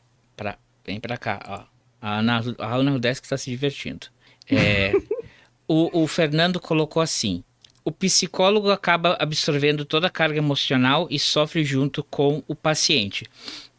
vem para cá, ó. A Ana, a Ana Rudesk está se divertindo. É, o, o Fernando colocou assim: o psicólogo acaba absorvendo toda a carga emocional e sofre junto com o paciente.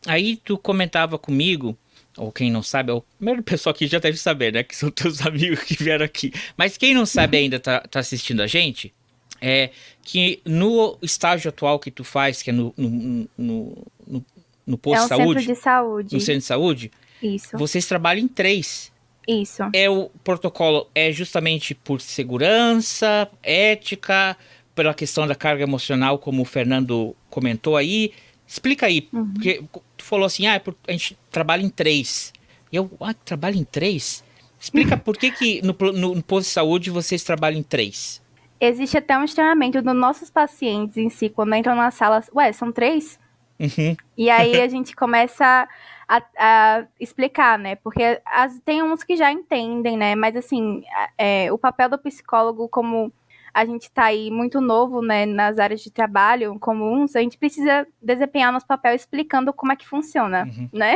Aí tu comentava comigo, ou quem não sabe, é o primeiro pessoal que já deve saber, né? Que são teus amigos que vieram aqui. Mas quem não sabe ainda tá, tá assistindo a gente, é que no estágio atual que tu faz, que é no, no, no, no, no posto é um de saúde. Centro de saúde. No centro de saúde, isso. Vocês trabalham em três. Isso. É o protocolo é justamente por segurança, ética, pela questão da carga emocional, como o Fernando comentou aí. Explica aí, uhum. porque tu falou assim, ah, a gente trabalha em três. Eu, ah, trabalho em três? Explica por que, que no, no, no posto de saúde vocês trabalham em três. Existe até um estranhamento dos nossos pacientes em si, quando entram na sala. Ué, são três? Uhum. E aí a gente começa a, a explicar, né? Porque as, tem uns que já entendem, né? Mas assim, é, o papel do psicólogo, como a gente está aí muito novo, né, nas áreas de trabalho comuns, a gente precisa desempenhar nosso papel explicando como é que funciona, uhum. né?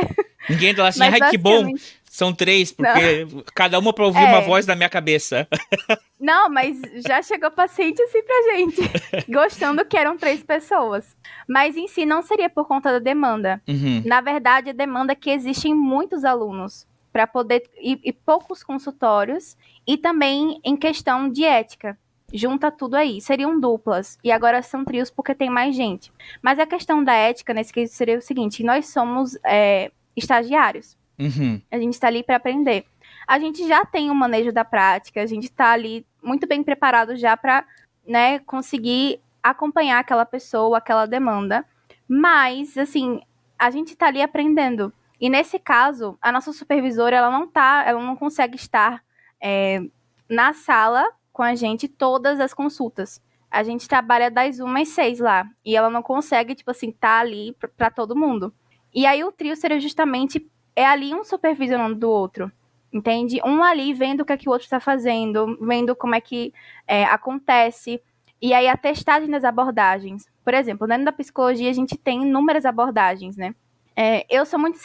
Ninguém tá lá assim, ai que bom, são três, porque não. cada uma para ouvir é. uma voz na minha cabeça. Não, mas já chegou paciente assim pra gente, gostando que eram três pessoas. Mas em si não seria por conta da demanda. Uhum. Na verdade, a demanda é que existem muitos alunos para poder e, e poucos consultórios e também em questão de ética junta tudo aí. Seriam duplas. E agora são trios porque tem mais gente. Mas a questão da ética, nesse caso, seria o seguinte: nós somos é, estagiários. Uhum. A gente está ali para aprender. A gente já tem o manejo da prática, a gente está ali muito bem preparado já para né, conseguir acompanhar aquela pessoa, aquela demanda. Mas, assim, a gente está ali aprendendo. E nesse caso, a nossa supervisora, ela não tá, ela não consegue estar é, na sala com a gente todas as consultas. A gente trabalha das 1 às 6 lá. E ela não consegue, tipo assim, tá ali para todo mundo. E aí o trio seria justamente é ali um supervisionando do outro. Entende? Um ali vendo o que, é que o outro está fazendo, vendo como é que é, acontece. E aí a testagem das abordagens. Por exemplo, dentro da psicologia a gente tem inúmeras abordagens, né? É, eu sou muito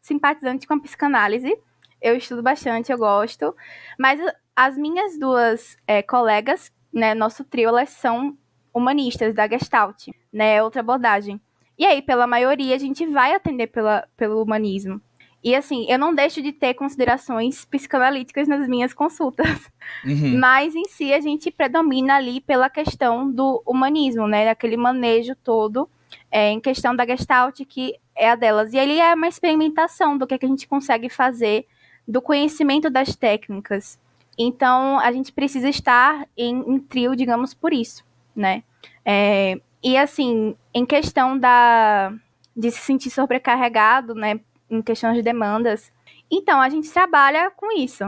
simpatizante com a psicanálise. Eu estudo bastante, eu gosto. Mas as minhas duas é, colegas, né, nosso trio, elas são humanistas da Gestalt, né, outra abordagem. E aí, pela maioria, a gente vai atender pela, pelo humanismo. E assim, eu não deixo de ter considerações psicanalíticas nas minhas consultas. Uhum. Mas em si a gente predomina ali pela questão do humanismo, né? Aquele manejo todo é, em questão da Gestalt, que é a delas. E ali é uma experimentação do que, é que a gente consegue fazer, do conhecimento das técnicas. Então, a gente precisa estar em, em trio, digamos, por isso, né? É, e, assim, em questão da, de se sentir sobrecarregado, né? Em questão de demandas. Então, a gente trabalha com isso,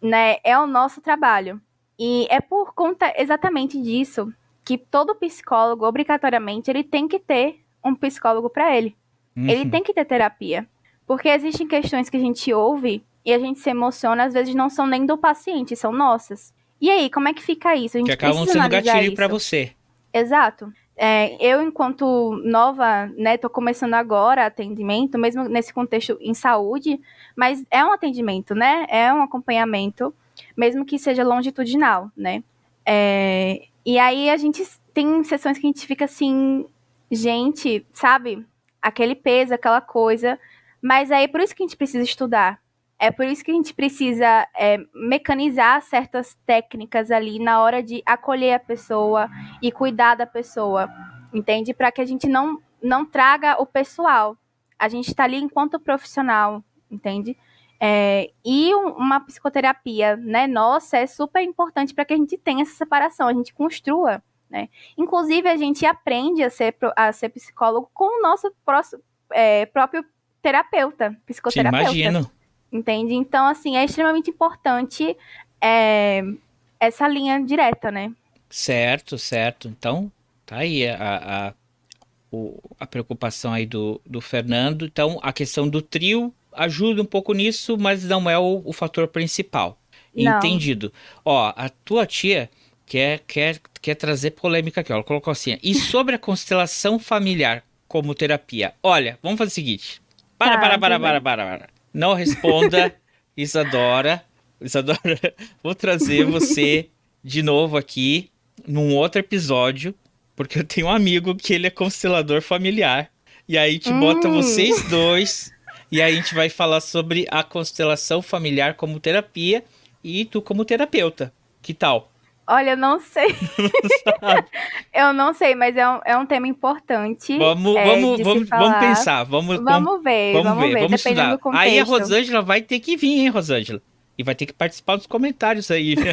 né? É o nosso trabalho. E é por conta exatamente disso que todo psicólogo, obrigatoriamente, ele tem que ter um psicólogo para ele. Uhum. Ele tem que ter terapia. Porque existem questões que a gente ouve e a gente se emociona, às vezes não são nem do paciente, são nossas. E aí, como é que fica isso? A gente que acabam sendo gatilho para você. Exato. É, eu, enquanto nova, né, tô começando agora atendimento, mesmo nesse contexto em saúde, mas é um atendimento, né? É um acompanhamento, mesmo que seja longitudinal, né? É, e aí a gente tem sessões que a gente fica assim, gente, sabe? Aquele peso, aquela coisa. Mas aí é por isso que a gente precisa estudar. É por isso que a gente precisa é, mecanizar certas técnicas ali na hora de acolher a pessoa e cuidar da pessoa, entende? Para que a gente não, não traga o pessoal. A gente está ali enquanto profissional, entende? É, e uma psicoterapia, né, nossa, é super importante para que a gente tenha essa separação, a gente construa, né? Inclusive, a gente aprende a ser, a ser psicólogo com o nosso próximo, é, próprio terapeuta, psicoterapeuta. Te imagino. Entende? Então, assim, é extremamente importante é, essa linha direta, né? Certo, certo. Então, tá aí a, a, o, a preocupação aí do, do Fernando. Então, a questão do trio ajuda um pouco nisso, mas não é o, o fator principal. Não. Entendido. Ó, a tua tia quer, quer, quer trazer polêmica aqui. Ó. Ela colocou assim: e sobre a constelação familiar como terapia? Olha, vamos fazer o seguinte. Para, Tá, para, para, tudo para, para, para. Não responda, Isadora. Isadora, vou trazer você de novo aqui num outro episódio, porque eu tenho um amigo que ele é constelador familiar. E aí te bota Hum. vocês dois e aí a gente vai falar sobre a constelação familiar como terapia e tu como terapeuta. Que tal? Olha, eu não sei. eu não sei, mas é um, é um tema importante. Vamos, é, vamos, vamos, falar. vamos pensar. Vamos, vamos, ver, vamos vamos, ver, ver, vamos estudar. Aí a Rosângela vai ter que vir, hein, Rosângela? E vai ter que participar dos comentários aí.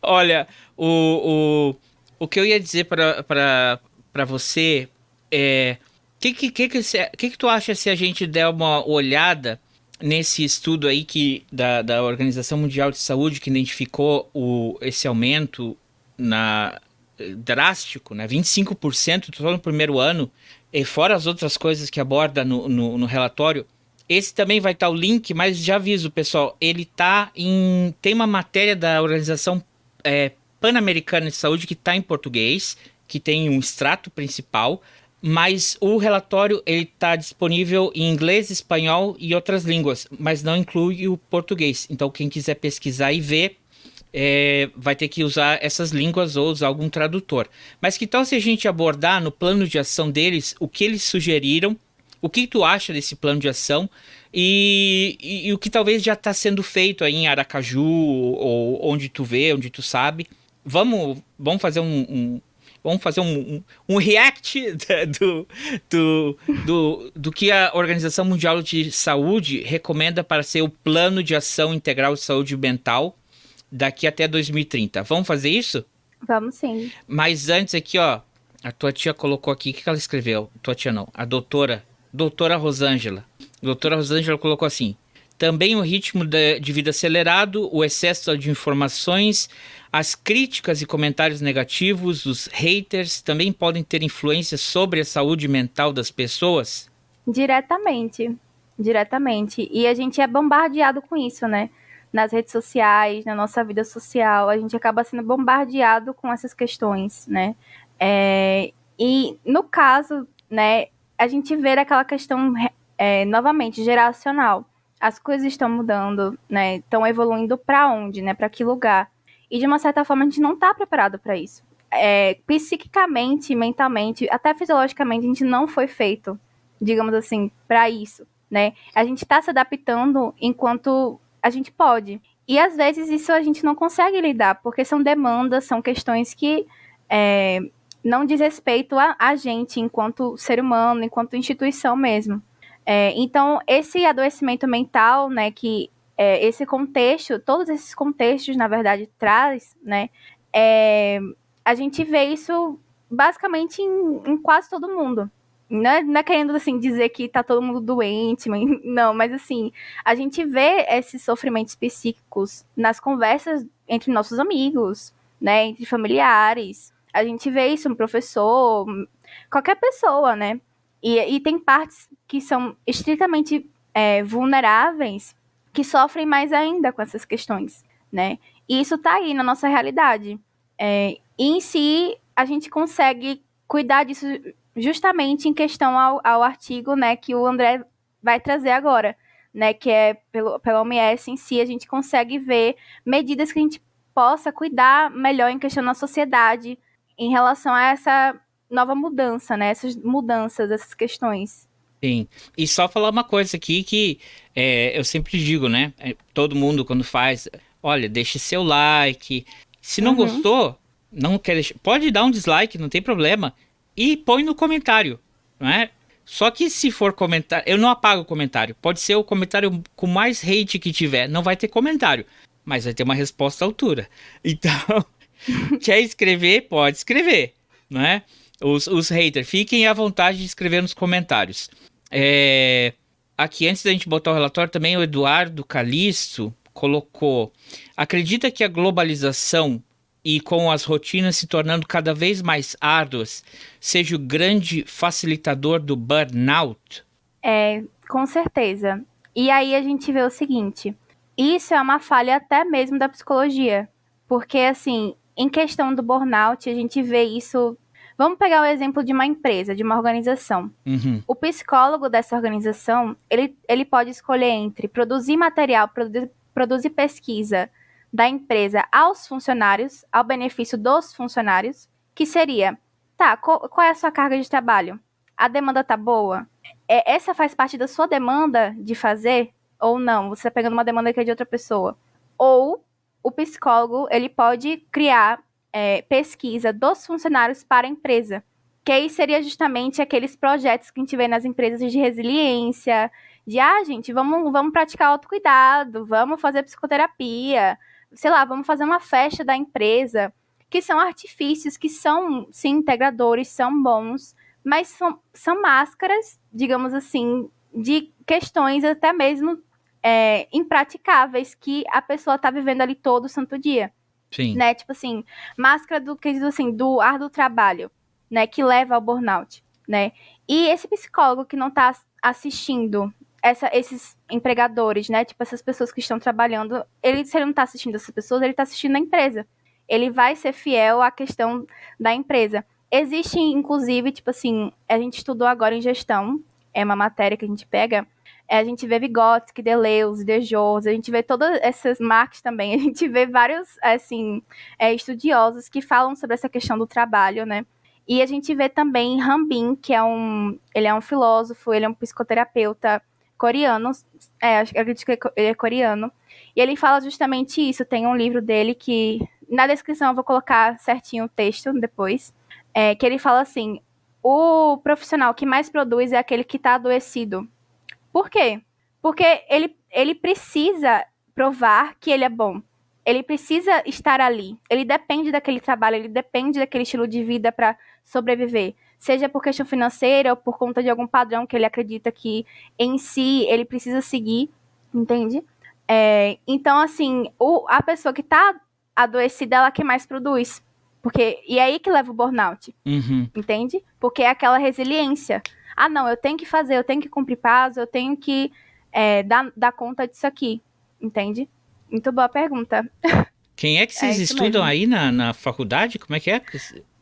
Olha, o, o, o que eu ia dizer para você é. O que, que, que, que, que, que tu acha se a gente der uma olhada nesse estudo aí que, da, da Organização Mundial de Saúde que identificou o, esse aumento na, drástico, né? 25% só no primeiro ano, e fora as outras coisas que aborda no, no, no relatório. Esse também vai estar o link, mas já aviso, pessoal, ele tá em. Tem uma matéria da Organização é, Pan-Americana de Saúde que está em português, que tem um extrato principal, mas o relatório ele está disponível em inglês, espanhol e outras línguas, mas não inclui o português. Então, quem quiser pesquisar e ver, é, vai ter que usar essas línguas ou usar algum tradutor. Mas que tal se a gente abordar no plano de ação deles o que eles sugeriram, o que tu acha desse plano de ação e, e- e o que talvez já está sendo feito aí em Aracaju ou onde tu vê, onde tu sabe. Vamos, vamos fazer um, um- vamos fazer um, um, um react do, do, do, do que a Organização Mundial de Saúde recomenda para ser o plano de ação integral de saúde mental daqui até 2030. Vamos fazer isso? Vamos sim. Mas antes aqui, ó, a tua tia colocou aqui, o que, que ela escreveu? Tua tia não, a doutora, doutora Rosângela. Doutora Rosângela colocou assim: também o ritmo de, de vida acelerado, o excesso de informações, as críticas e comentários negativos, os haters também podem ter influência sobre a saúde mental das pessoas? Diretamente. Diretamente. E a gente é bombardeado com isso, né? Nas redes sociais, na nossa vida social, a gente acaba sendo bombardeado com essas questões, né? É, e no caso, né, a gente vê aquela questão é, novamente geracional. As coisas estão mudando, né? Estão evoluindo para onde, né? Para que lugar? E de uma certa forma a gente não está preparado para isso. É, psiquicamente, mentalmente, até fisiologicamente, a gente não foi feito, digamos assim, para isso, né? A gente está se adaptando enquanto a gente pode. E às vezes isso a gente não consegue lidar, porque são demandas, são questões que é, não diz respeito a, a gente enquanto ser humano, enquanto instituição mesmo. É, então, esse adoecimento mental, né, que é, esse contexto, todos esses contextos, na verdade, traz, né, é, a gente vê isso basicamente em, em quase todo mundo. Não é, não é querendo assim dizer que tá todo mundo doente, mas, não, mas assim, a gente vê esses sofrimentos psíquicos nas conversas entre nossos amigos, né, entre familiares. A gente vê isso no professor, qualquer pessoa, né? E, e tem partes que são estritamente é, vulneráveis que sofrem mais ainda com essas questões, né? E isso tá aí na nossa realidade. É, e em si, a gente consegue cuidar disso justamente em questão ao, ao artigo, né, que o André vai trazer agora, né, que é pelo, pela OMS em si, a gente consegue ver medidas que a gente possa cuidar melhor em questão na sociedade em relação a essa nova mudança, né, essas mudanças, essas questões. Sim. E só falar uma coisa aqui que é, eu sempre digo, né? é, Todo mundo quando faz, olha, deixe seu like. Se não Uhum. gostou, não quer deixar, pode dar um dislike, não tem problema. E põe no comentário, não é? Só que se for comentário, eu não apago o comentário. Pode ser o comentário com mais hate que tiver, não vai ter comentário, mas vai ter uma resposta à altura. Então, quer escrever, pode escrever, não é? Os, os haters, fiquem à vontade de escrever nos comentários. É, aqui antes da gente botar o relatório, também o Eduardo Calisto colocou: acredita que a globalização e com as rotinas se tornando cada vez mais árduas, seja o grande facilitador do burnout? É, com certeza. E aí a gente vê o seguinte: isso é uma falha até mesmo da psicologia. Porque, assim, em questão do burnout, a gente vê isso. Vamos pegar o exemplo de uma empresa, de uma organização. Uhum. O psicólogo dessa organização, ele, ele pode escolher entre produzir material, produzir, produzir pesquisa da empresa aos funcionários, ao benefício dos funcionários, que seria, tá, qual, qual é a sua carga de trabalho? A demanda tá boa? É, essa faz parte da sua demanda de fazer? Ou não? Você está pegando uma demanda que é de outra pessoa. Ou o psicólogo, ele pode criar é, pesquisa dos funcionários para a empresa. Que aí seria justamente aqueles projetos que a gente vê nas empresas de resiliência, de, ah, gente, vamos, vamos praticar autocuidado, vamos fazer psicoterapia, sei lá, vamos fazer uma festa da empresa, que são artifícios que são, sim, integradores, são bons, mas são, são máscaras, digamos assim, de questões até mesmo é, impraticáveis que a pessoa está vivendo ali todo santo dia. Sim. Né? Tipo assim, máscara do que assim, do ar do trabalho, né? Que leva ao burnout, né? E esse psicólogo que não está assistindo essa, esses empregadores, né? Tipo, essas pessoas que estão trabalhando, ele, se ele não está assistindo essas pessoas, ele está assistindo a empresa. Ele vai ser fiel à questão da empresa. Existe, inclusive, tipo assim, a gente estudou agora em gestão, é uma matéria que a gente pega, a gente vê Vygotsky, Deleuze, Dejose, a gente vê todas essas marcas também, a gente vê vários, assim, é, estudiosos que falam sobre essa questão do trabalho, né? E a gente vê também Rambin, que é um, ele é um filósofo, ele é um psicoterapeuta coreano, é, acredito que ele é coreano, e ele fala justamente isso, tem um livro dele que, na descrição eu vou colocar certinho o texto depois, é, que ele fala assim, o profissional que mais produz é aquele que está adoecido, por quê? Porque ele, ele precisa provar que ele é bom. Ele precisa estar ali. Ele depende daquele trabalho, ele depende daquele estilo de vida para sobreviver. Seja por questão financeira ou por conta de algum padrão que ele acredita que em si ele precisa seguir, entende? É, então, assim, o, a pessoa que está adoecida, ela que mais produz. Porque, e é aí que leva o burnout. Uhum. Entende? Porque é aquela resiliência ah, não, eu tenho que fazer, eu tenho que cumprir prazo, eu tenho que é, dar, dar conta disso aqui, entende? Muito boa pergunta. Quem é que vocês é estudam mesmo. aí na, na faculdade? Como é que é?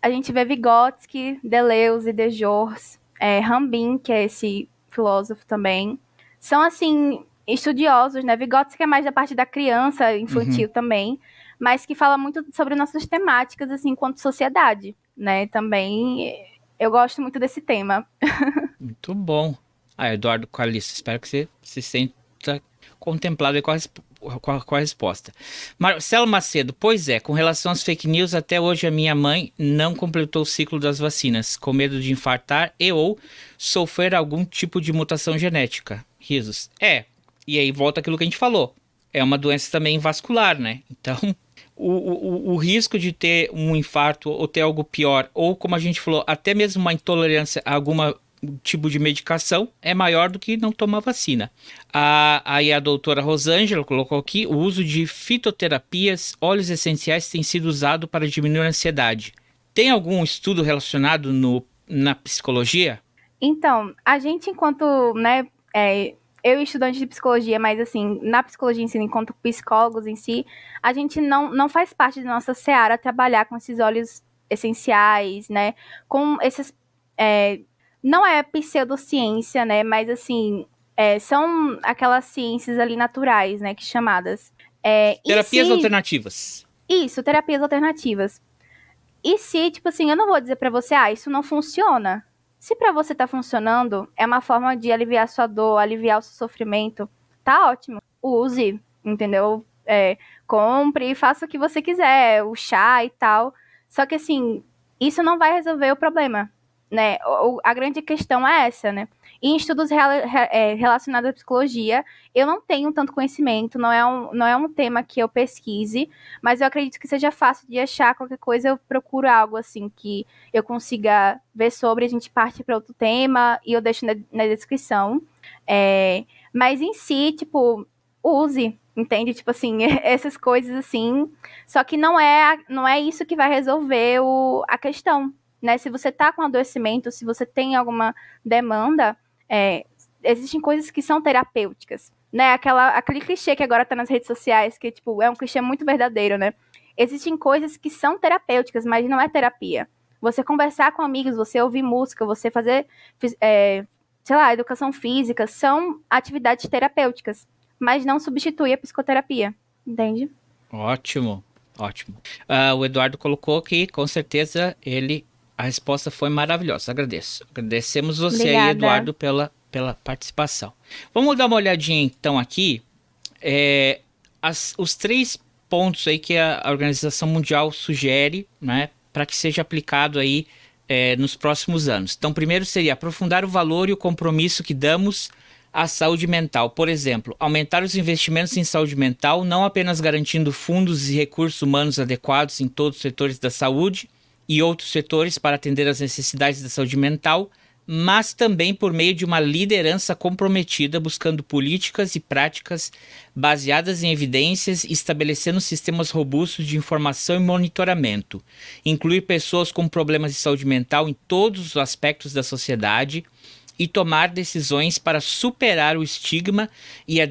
A gente vê Vygotsky, Deleuze, Dejors, é, Rambin, que é esse filósofo também. São, assim, estudiosos, né? Vygotsky é mais da parte da criança, infantil uhum. também, mas que fala muito sobre nossas temáticas, assim, enquanto sociedade, né? Também eu gosto muito desse tema. Muito bom. Ah, Eduardo Calista, espero que você se sinta contemplado com a, com, a, com a, resposta. Marcelo Macedo, pois é, com relação às fake news, até hoje a minha mãe não completou o ciclo das vacinas, com medo de infartar e ou sofrer algum tipo de mutação genética. Risos. É, e aí volta aquilo que a gente falou. É uma doença também vascular, né? Então, o, o, o, risco de ter um infarto ou ter algo pior, ou como a gente falou, até mesmo uma intolerância a alguma tipo de medicação é maior do que não tomar vacina. A, aí a doutora Rosângela colocou aqui: o uso de fitoterapias, óleos essenciais tem sido usado para diminuir a ansiedade. Tem algum estudo relacionado no, na psicologia? Então, a gente, enquanto né, é, eu estudante de psicologia, mas assim, na psicologia em si, enquanto psicólogos em si, a gente não, não faz parte da nossa seara trabalhar com esses óleos essenciais, né? Com esses. É, não é pseudociência, né? Mas assim, é, são aquelas ciências ali naturais, né? Que chamadas. É, terapias alternativas. Isso, terapias alternativas. E se, tipo assim, eu não vou dizer para você, ah, isso não funciona. Se para você tá funcionando, é uma forma de aliviar sua dor, aliviar o seu sofrimento, tá ótimo. Use, entendeu? É, compre, faça o que você quiser, o chá e tal. Só que assim, isso não vai resolver o problema, né? O, a grande questão é essa, né? em estudos é, relacionados à psicologia, eu não tenho tanto conhecimento, não é, um, não é um tema que eu pesquise, mas eu acredito que seja fácil de achar qualquer coisa, eu procuro algo assim que eu consiga ver sobre, a gente parte para outro tema e eu deixo na, na descrição. É, mas em si, tipo, use, entende? Tipo assim, essas coisas assim. Só que não é, não é isso que vai resolver o, a questão, né? Se você tá com adoecimento, se você tem alguma demanda, é, existem coisas que são terapêuticas, né? Aquela, aquele clichê que agora tá nas redes sociais, que, tipo, é um clichê muito verdadeiro, né? Existem coisas que são terapêuticas, mas não é terapia. Você conversar com amigos, você ouvir música, você fazer, é, sei lá, educação física, são atividades terapêuticas, mas não substitui a psicoterapia, entende? Ótimo, ótimo. Uh, o Eduardo colocou que, com certeza, ele a resposta foi maravilhosa. Agradeço. Agradecemos você Obrigada. aí, Eduardo, pela, pela participação. Vamos dar uma olhadinha então aqui. É, as, os três pontos aí que a Organização Mundial sugere, né, para que seja aplicado aí é, nos próximos anos. Então, primeiro seria aprofundar o valor e o compromisso que damos à saúde mental. Por exemplo, aumentar os investimentos em saúde mental, não apenas garantindo fundos e recursos humanos adequados em todos os setores da saúde, e outros setores para atender às necessidades da saúde mental, mas também por meio de uma liderança comprometida buscando políticas e práticas baseadas em evidências e estabelecendo sistemas robustos de informação e monitoramento. Incluir pessoas com problemas de saúde mental em todos os aspectos da sociedade e tomar decisões para superar o estigma e a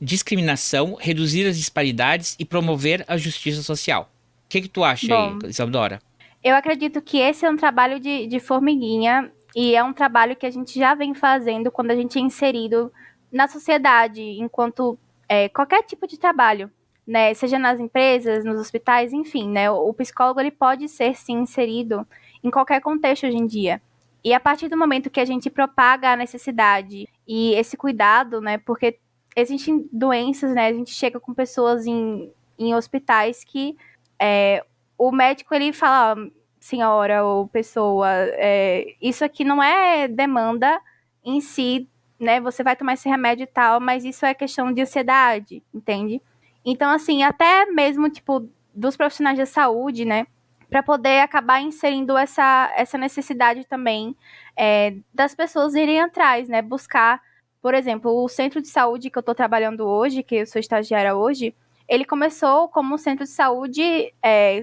discriminação, reduzir as disparidades e promover a justiça social que, que tu acha Bom, aí, Isadora? Eu acredito que esse é um trabalho de, de formiguinha e é um trabalho que a gente já vem fazendo quando a gente é inserido na sociedade, enquanto é, qualquer tipo de trabalho, né? Seja nas empresas, nos hospitais, enfim, né? O, psicólogo ele pode ser sim inserido em qualquer contexto hoje em dia. E a partir do momento que a gente propaga a necessidade e esse cuidado, né? Porque existem doenças, né? A gente chega com pessoas em, em hospitais que é, o médico ele fala, senhora ou pessoa, é, isso aqui não é demanda em si, né? Você vai tomar esse remédio e tal, mas isso é questão de ansiedade, entende? Então, assim, até mesmo, tipo, dos profissionais da saúde, né? Para poder acabar inserindo essa, essa necessidade também é, das pessoas irem atrás, né? Buscar, por exemplo, o centro de saúde que eu estou trabalhando hoje, que eu sou estagiária hoje, ele começou como um centro de saúde é,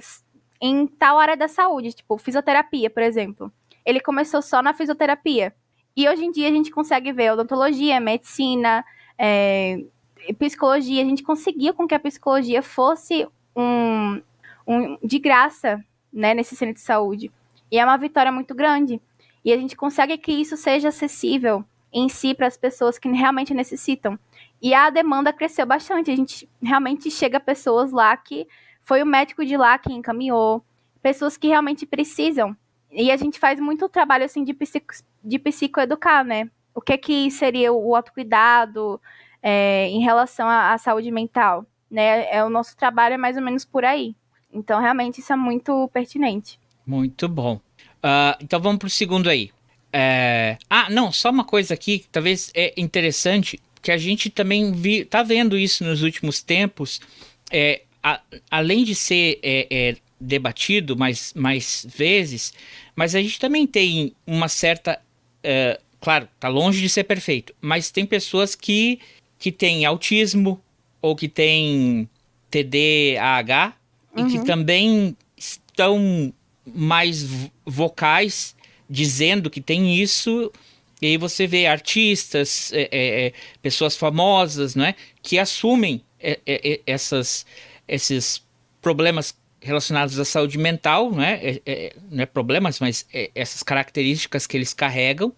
em tal área da saúde, tipo fisioterapia, por exemplo. Ele começou só na fisioterapia. E hoje em dia a gente consegue ver odontologia, medicina, é, psicologia. A gente conseguia com que a psicologia fosse um, um de graça né, nesse centro de saúde. E é uma vitória muito grande. E a gente consegue que isso seja acessível em si para as pessoas que realmente necessitam. E a demanda cresceu bastante. A gente realmente chega a pessoas lá que foi o médico de lá que encaminhou, pessoas que realmente precisam. E a gente faz muito trabalho assim de, psico, de psicoeducar, né? O que que seria o autocuidado é, em relação à, à, saúde mental, né? É o nosso trabalho é mais ou menos por aí. Então realmente isso é muito pertinente. Muito bom. Uh, então vamos para o segundo aí. É... Ah, não, só uma coisa aqui que talvez é interessante que a gente também vi, tá vendo isso nos últimos tempos, é, a, além de ser é, é, debatido mais, mais vezes, mas a gente também tem uma certa. É, claro, tá longe de ser perfeito, mas tem pessoas que, que têm autismo ou que têm TDAH uhum. e que uhum. também estão mais vocais dizendo que tem isso e aí você vê artistas, é, é, é pessoas famosas, não é? Que assumem é, é, essas, esses problemas relacionados à saúde mental, não é? não é problemas, mas essas características que eles carregam,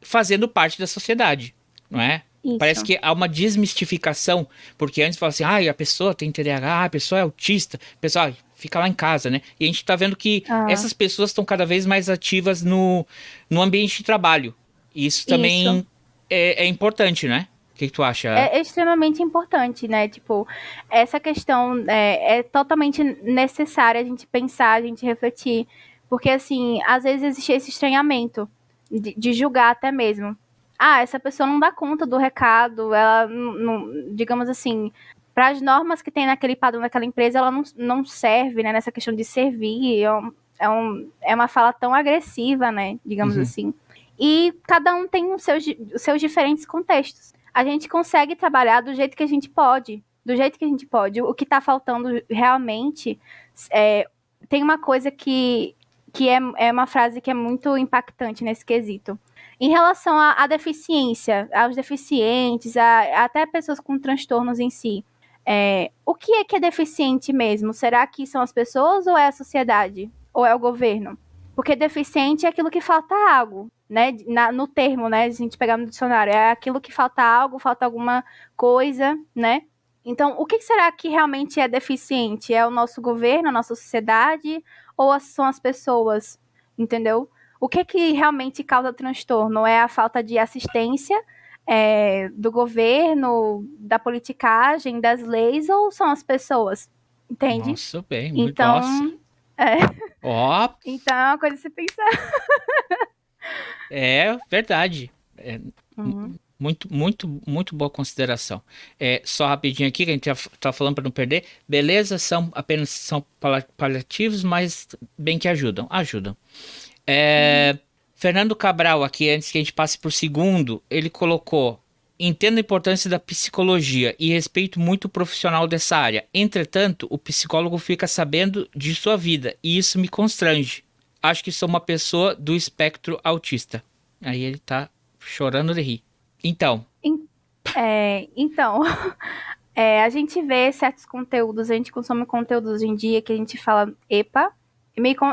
fazendo parte da sociedade, não é? Isso. Parece que há uma desmistificação, porque antes falava assim, ah, a pessoa tem TDAH, a pessoa é autista, pessoal fica lá em casa, né? E a gente está vendo que ah. essas pessoas estão cada vez mais ativas no, no ambiente de trabalho. E isso também isso. É, é, importante, né? O que, que, tu acha? É, é, extremamente importante, né? Tipo, essa questão é, é totalmente necessária a gente pensar, a gente refletir. Porque, assim, às vezes existe esse estranhamento de, de julgar até mesmo. Ah, essa pessoa não dá conta do recado, ela, não, digamos assim, para as normas que tem naquele padrão daquela empresa, ela não, não serve, né, nessa questão de servir, é, um, é, um, é uma fala tão agressiva, né, digamos uhum. assim. e cada um tem os seus, os seus diferentes contextos. A gente consegue trabalhar do jeito que a gente pode, do jeito que a gente pode. O que está faltando realmente é, tem uma coisa que, que é, é uma frase que é muito impactante nesse quesito. Em relação à, deficiência, aos deficientes, a, até pessoas com transtornos em si, é, o que é que é deficiente mesmo? Será que são as pessoas ou é a sociedade? Ou é o governo? Porque deficiente é aquilo que falta algo, né? Na, no termo, né? A gente pegar no dicionário, é aquilo que falta algo, falta alguma coisa, né? Então, o que será que realmente é deficiente? É o nosso governo, a nossa sociedade, ou são as pessoas? Entendeu? O que que realmente causa transtorno? É a falta de assistência é, do governo, da politicagem, das leis, ou são as pessoas? Entende? Nossa, bem, muito então, nossa. É. Ó. Então é uma coisa a se pensar. é verdade. É, uhum. Muito, muito, muito boa consideração. É, só rapidinho aqui, que a gente está falando para não perder. Beleza, são apenas são paliativos, mas bem que ajudam. Ajudam. É, uhum. Fernando Cabral, aqui, antes que a gente passe para o segundo, ele colocou Entendo a importância da psicologia e respeito muito o profissional dessa área. Entretanto, o psicólogo fica sabendo de sua vida e isso me constrange. Acho que sou uma pessoa do espectro autista. Aí ele tá chorando de rir. Então. É, então, é, a gente vê certos conteúdos, a gente consome conteúdos hoje em dia que a gente fala, epa,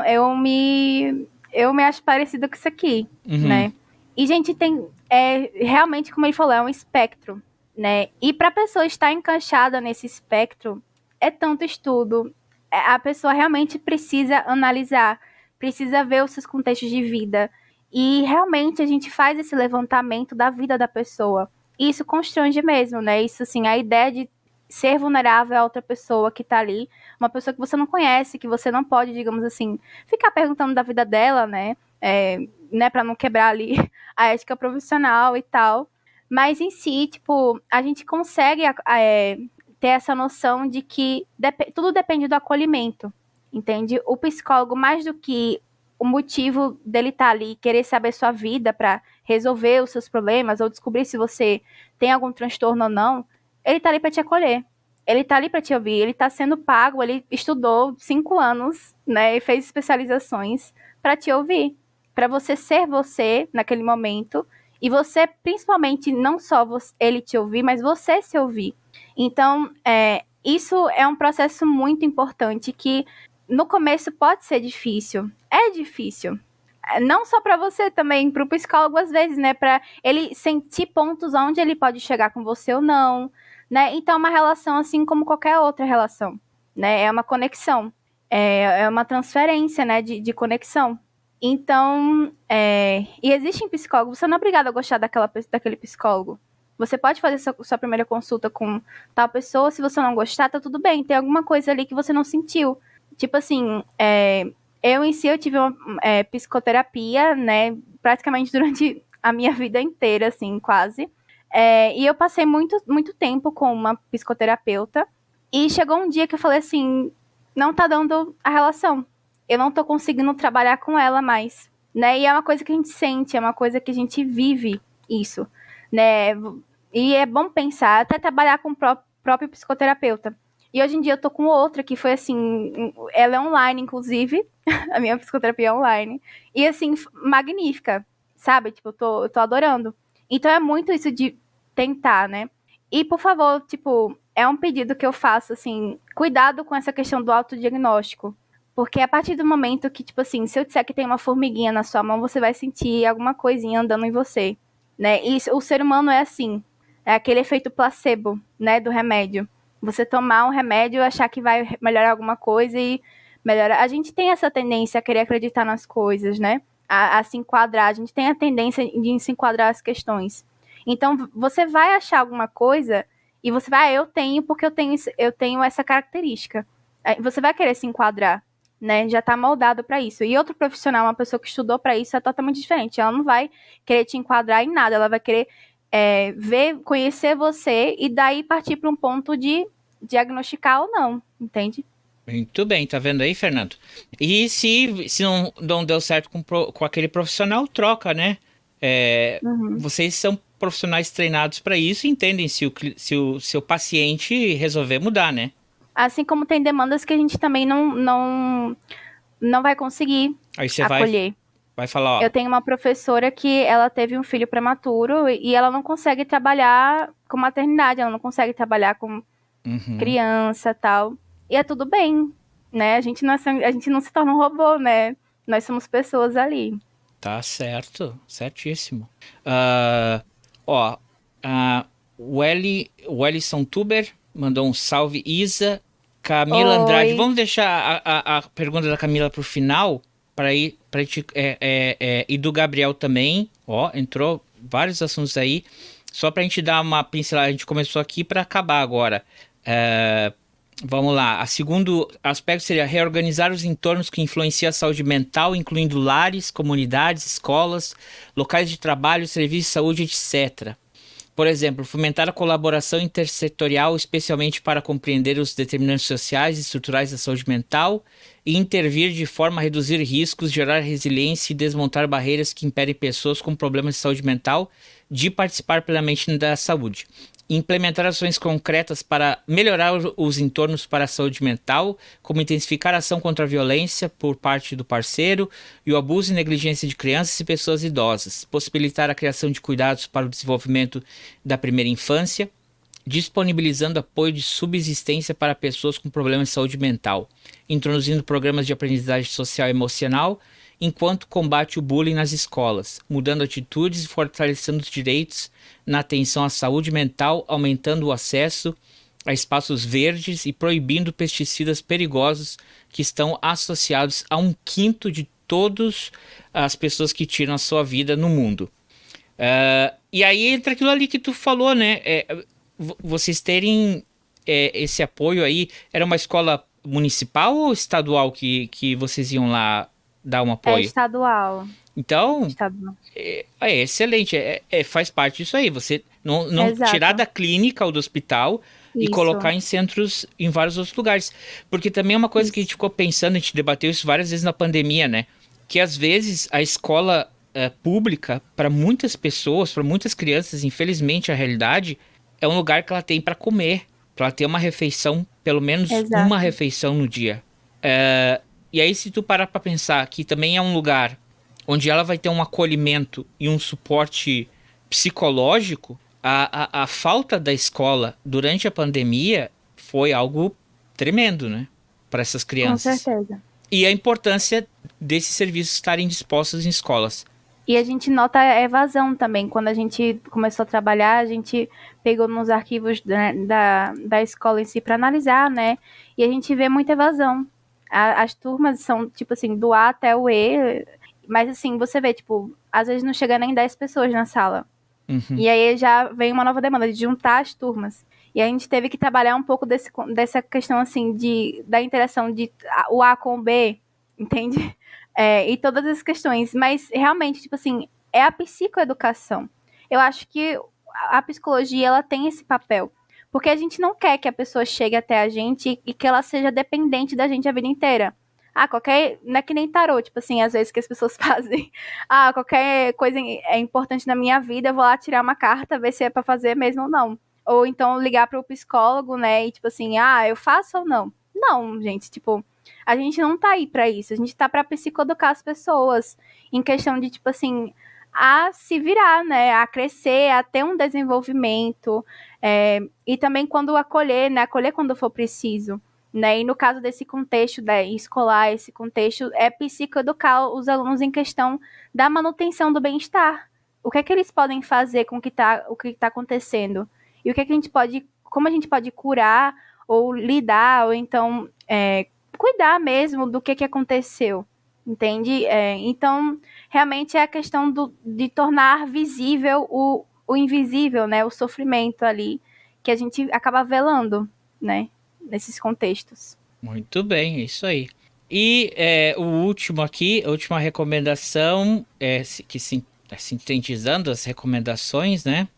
eu me eu me acho parecido com isso aqui, uhum. né? E, gente, tem. É, realmente, como ele falou, é um espectro, né? E para a pessoa estar encaixada nesse espectro, é tanto estudo. É, a pessoa realmente precisa analisar, precisa ver os seus contextos de vida. E realmente a gente faz esse levantamento da vida da pessoa. E isso constrange mesmo, né? Isso, assim, a ideia de ser vulnerável a outra pessoa que tá ali, uma pessoa que você não conhece, que você não pode, digamos assim, ficar perguntando da vida dela, né? É, né, para não quebrar ali a ética profissional e tal. Mas em si, tipo, a gente consegue é, ter essa noção de que dep tudo depende do acolhimento, entende? O psicólogo, mais do que o motivo dele estar tá ali, querer saber sua vida para resolver os seus problemas ou descobrir se você tem algum transtorno ou não, ele tá ali para te acolher. Ele tá ali para te ouvir, ele tá sendo pago, ele estudou cinco anos, né, e fez especializações para te ouvir, para você ser você naquele momento e você, principalmente, não só você, ele te ouvir, mas você se ouvir. Então, é, isso é um processo muito importante que no começo pode ser difícil. É difícil. É, não só para você também, para o psicólogo às vezes, né? Para ele sentir pontos onde ele pode chegar com você ou não, né? Então, é uma relação assim como qualquer outra relação, né? É uma conexão, é, é uma transferência, né? De, de conexão. Então, é, e existem psicólogos, você não é obrigado a gostar daquela, daquele psicólogo. Você pode fazer sua, sua, primeira consulta com tal pessoa, se você não gostar, tá tudo bem, tem alguma coisa ali que você não sentiu. Tipo assim, é, eu em si, eu tive uma é, psicoterapia, né, praticamente durante a minha vida inteira, assim, quase. É, e eu passei muito, muito tempo com uma psicoterapeuta. E chegou um dia que eu falei assim: não tá dando a relação. Eu não tô conseguindo trabalhar com ela mais. Né? E é uma coisa que a gente sente, é uma coisa que a gente vive isso. Né? E é bom pensar, até trabalhar com o próprio psicoterapeuta. E hoje em dia eu tô com outra que foi assim, ela é online, inclusive, a minha psicoterapia é online. E assim, magnífica, sabe? Tipo, eu tô, eu tô adorando. Então é muito isso de tentar, né? E, por favor, tipo, é um pedido que eu faço, assim, cuidado com essa questão do autodiagnóstico. Porque a partir do momento que, tipo assim, se eu disser que tem uma formiguinha na sua mão, você vai sentir alguma coisinha andando em você, né? E o ser humano é assim, é aquele efeito placebo, né, do remédio. Você tomar um remédio, achar que vai melhorar alguma coisa e melhorar. A gente tem essa tendência a querer acreditar nas coisas, né? A, a se enquadrar. A gente tem a tendência de se enquadrar as questões. Então, você vai achar alguma coisa e você vai, ah, eu tenho porque eu tenho, eu tenho essa característica. Você vai querer se enquadrar, né? Já está moldado para isso. E outro profissional, uma pessoa que estudou para isso, é totalmente diferente. Ela não vai querer te enquadrar em nada, ela vai querer é, ver, conhecer você e daí partir para um ponto de diagnosticar ou não, entende? Muito bem, tá vendo aí, Fernando? E se, se não, não deu certo com, com aquele profissional, troca, né? É, uhum. Vocês são profissionais treinados para isso e entendem se o, se o seu paciente resolver mudar, né? Assim como tem demandas que a gente também não, não, não vai conseguir Aí você acolher. Vai, vai falar, ó. Eu tenho uma professora que ela teve um filho prematuro e ela não consegue trabalhar com maternidade, ela não consegue trabalhar com uhum. criança tal. E é tudo bem, né? A gente, não é, a gente não se torna um robô, né? Nós somos pessoas ali. Tá certo, certíssimo. Uh, ó, uh, o, Eli, o Ellison Tuber mandou um salve. Isa, Camila Oi. Andrade. Vamos deixar a, a, a pergunta da Camila pro final, para ir, para é, é, é, e do Gabriel também. Ó, entrou vários assuntos aí. Só para a gente dar uma pincelada, a gente começou aqui para acabar agora. Uh, Vamos lá. A segundo aspecto seria reorganizar os entornos que influenciam a saúde mental, incluindo lares, comunidades, escolas, locais de trabalho, serviços de saúde, etc. Por exemplo, fomentar a colaboração intersetorial, especialmente para compreender os determinantes sociais e estruturais da saúde mental, e intervir de forma a reduzir riscos, gerar resiliência e desmontar barreiras que impedem pessoas com problemas de saúde mental de participar plenamente da saúde implementar ações concretas para melhorar os entornos para a saúde mental, como intensificar a ação contra a violência por parte do parceiro e o abuso e negligência de crianças e pessoas idosas, possibilitar a criação de cuidados para o desenvolvimento da primeira infância, disponibilizando apoio de subsistência para pessoas com problemas de saúde mental, introduzindo programas de aprendizagem social e emocional enquanto combate o bullying nas escolas, mudando atitudes e fortalecendo os direitos na atenção à saúde mental, aumentando o acesso a espaços verdes e proibindo pesticidas perigosos que estão associados a um quinto de todas as pessoas que tiram a sua vida no mundo. Uh, e aí entra aquilo ali que tu falou, né? É, vocês terem é, esse apoio aí, era uma escola municipal ou estadual que, que vocês iam lá dar um apoio? É estadual. Então, estadual. É, é, excelente, é, é, faz parte disso aí. Você não, não tirar da clínica ou do hospital isso. e colocar em centros em vários outros lugares. Porque também é uma coisa isso. que a gente ficou pensando, a gente debateu isso várias vezes na pandemia, né? Que às vezes a escola é, pública, para muitas pessoas, para muitas crianças, infelizmente a realidade é um lugar que ela tem para comer, para ela ter uma refeição, pelo menos Exato. uma refeição no dia. É, e aí, se tu parar para pensar que também é um lugar onde ela vai ter um acolhimento e um suporte psicológico, a, a, a falta da escola durante a pandemia foi algo tremendo, né? Para essas crianças. Com certeza. E a importância desses serviços estarem dispostos em escolas. E a gente nota a evasão também. Quando a gente começou a trabalhar, a gente pegou nos arquivos da, da, da escola em si para analisar, né? E a gente vê muita evasão a, as turmas são, tipo assim, do A até o E. Mas assim, você vê, tipo, às vezes não chega nem 10 pessoas na sala. Uhum. E aí já vem uma nova demanda de juntar as turmas. E a gente teve que trabalhar um pouco desse, dessa questão, assim, de, da interação de o A com o B, entende? É, e todas essas questões. Mas realmente, tipo assim, é a psicoeducação. Eu acho que a psicologia, ela tem esse papel. Porque a gente não quer que a pessoa chegue até a gente e que ela seja dependente da gente a vida inteira. Ah, qualquer. Não é que nem tarô, tipo assim, às vezes que as pessoas fazem. Ah, qualquer coisa é importante na minha vida, eu vou lá tirar uma carta, ver se é para fazer mesmo ou não. Ou então ligar para o psicólogo, né? E tipo assim, ah, eu faço ou não? Não, gente, tipo, a gente não tá aí para isso. A gente tá para psicoeducar as pessoas em questão de tipo assim, a se virar, né? A crescer, a ter um desenvolvimento. É, e também quando acolher, né? Acolher quando for preciso. Né? E no caso desse contexto né, escolar, esse contexto é psicoeducar os alunos em questão da manutenção do bem-estar. O que é que eles podem fazer com o que está tá acontecendo? E o que é que a gente pode, como a gente pode curar ou lidar, ou então é, cuidar mesmo do que, que aconteceu, entende? É, então, realmente é a questão do, de tornar visível o, o invisível, né? O sofrimento ali que a gente acaba velando, né? Nesses contextos. Muito bem, isso aí. E é, o último aqui, a última recomendação, é, que sim, é, sintetizando as recomendações, né?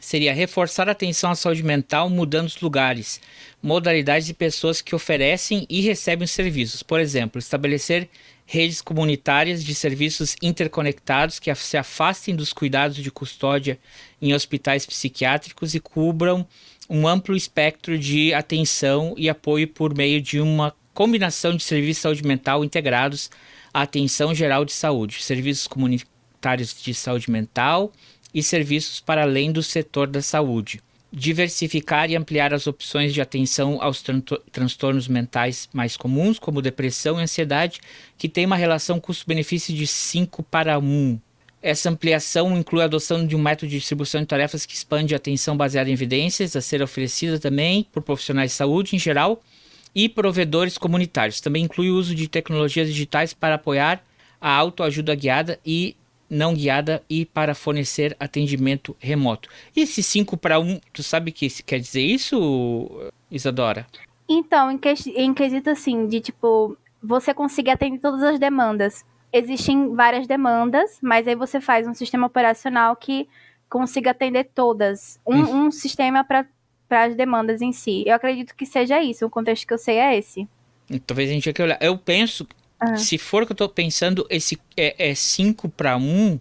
Seria reforçar a atenção à saúde mental mudando os lugares, modalidades e pessoas que oferecem e recebem os serviços. Por exemplo, estabelecer redes comunitárias de serviços interconectados que se afastem dos cuidados de custódia em hospitais psiquiátricos e cubram um amplo espectro de atenção e apoio por meio de uma combinação de serviços de saúde mental integrados à atenção geral de saúde, serviços comunitários de saúde mental e serviços para além do setor da saúde diversificar e ampliar as opções de atenção aos tran transtornos mentais mais comuns, como depressão e ansiedade, que tem uma relação custo-benefício de 5 para 1. Essa ampliação inclui a adoção de um método de distribuição de tarefas que expande a atenção baseada em evidências, a ser oferecida também por profissionais de saúde em geral e provedores comunitários. Também inclui o uso de tecnologias digitais para apoiar a autoajuda guiada e não guiada e para fornecer atendimento remoto. E esse 5 para 1, tu sabe que quer dizer isso, Isadora? Então, em, que, em quesito assim, de tipo, você conseguir atender todas as demandas. Existem várias demandas, mas aí você faz um sistema operacional que consiga atender todas. Um, um sistema para as demandas em si. Eu acredito que seja isso. O contexto que eu sei é esse. Talvez a gente tenha que olhar. Eu penso ah. Se for o que eu tô pensando, esse é 5 para 1.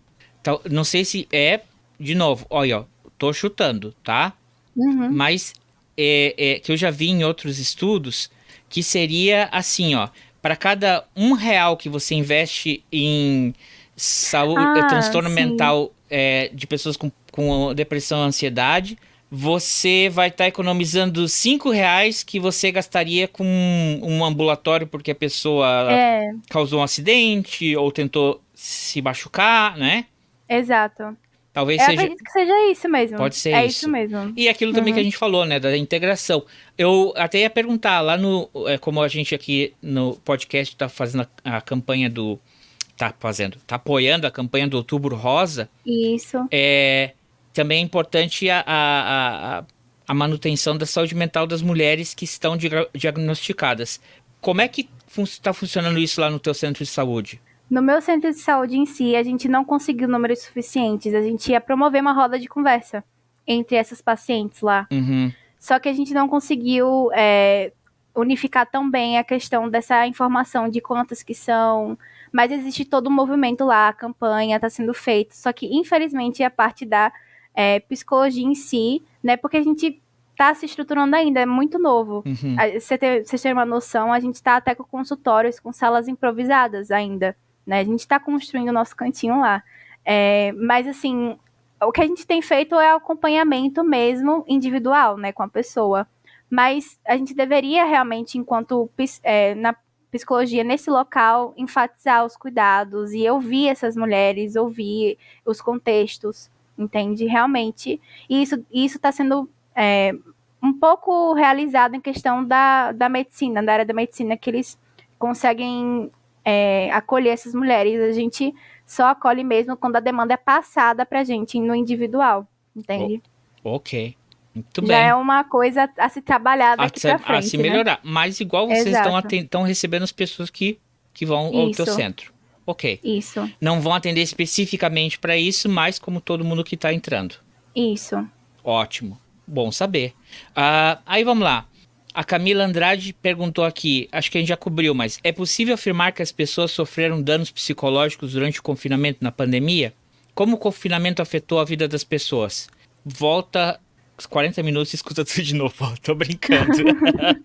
não sei se é. De novo, olha, ó, tô chutando, tá? Uhum. Mas é, é, que eu já vi em outros estudos que seria assim, ó. Para cada um real que você investe em saúde, ah, transtorno sim. mental é, de pessoas com, com depressão e ansiedade, você vai estar tá economizando cinco reais que você gastaria com um ambulatório porque a pessoa é. causou um acidente ou tentou se machucar, né? Exato. Talvez Eu seja. acredito que seja isso mesmo. Pode ser é isso. isso mesmo. E aquilo também uhum. que a gente falou, né, da integração. Eu até ia perguntar lá no, é, como a gente aqui no podcast está fazendo a, a campanha do tá fazendo, tá apoiando a campanha do Outubro Rosa. Isso. É, também é importante a, a, a, a manutenção da saúde mental das mulheres que estão diagnosticadas. Como é que está fun funcionando isso lá no teu centro de saúde? No meu centro de saúde em si, a gente não conseguiu números suficientes. A gente ia promover uma roda de conversa entre essas pacientes lá. Uhum. Só que a gente não conseguiu é, unificar tão bem a questão dessa informação de quantas que são. Mas existe todo um movimento lá, a campanha está sendo feita. Só que, infelizmente, a parte da é, psicologia em si, né? Porque a gente está se estruturando ainda, é muito novo. Uhum. Você ter, você ter uma noção, a gente está até com consultórios, com salas improvisadas ainda, né? A gente está construindo o nosso cantinho lá. É, mas, assim, o que a gente tem feito é acompanhamento mesmo individual, né, com a pessoa. Mas a gente deveria realmente, enquanto é, na psicologia nesse local, enfatizar os cuidados e ouvir essas mulheres, ouvir os contextos, entende? Realmente. E isso está sendo é, um pouco realizado em questão da, da medicina, da área da medicina, que eles conseguem é, acolher essas mulheres. A gente só acolhe mesmo quando a demanda é passada para a gente no individual, entende? Oh, ok. Muito Já bem. é uma coisa a se trabalhar daqui para frente. A se melhorar. Né? Mas igual vocês estão recebendo as pessoas que, que vão ao teu centro. Ok. Isso. Não vão atender especificamente para isso, mas como todo mundo que está entrando. Isso. Ótimo. Bom saber. Uh, aí vamos lá. A Camila Andrade perguntou aqui, acho que a gente já cobriu, mas é possível afirmar que as pessoas sofreram danos psicológicos durante o confinamento na pandemia? Como o confinamento afetou a vida das pessoas? Volta 40 minutos e escuta tudo de novo. Tô brincando.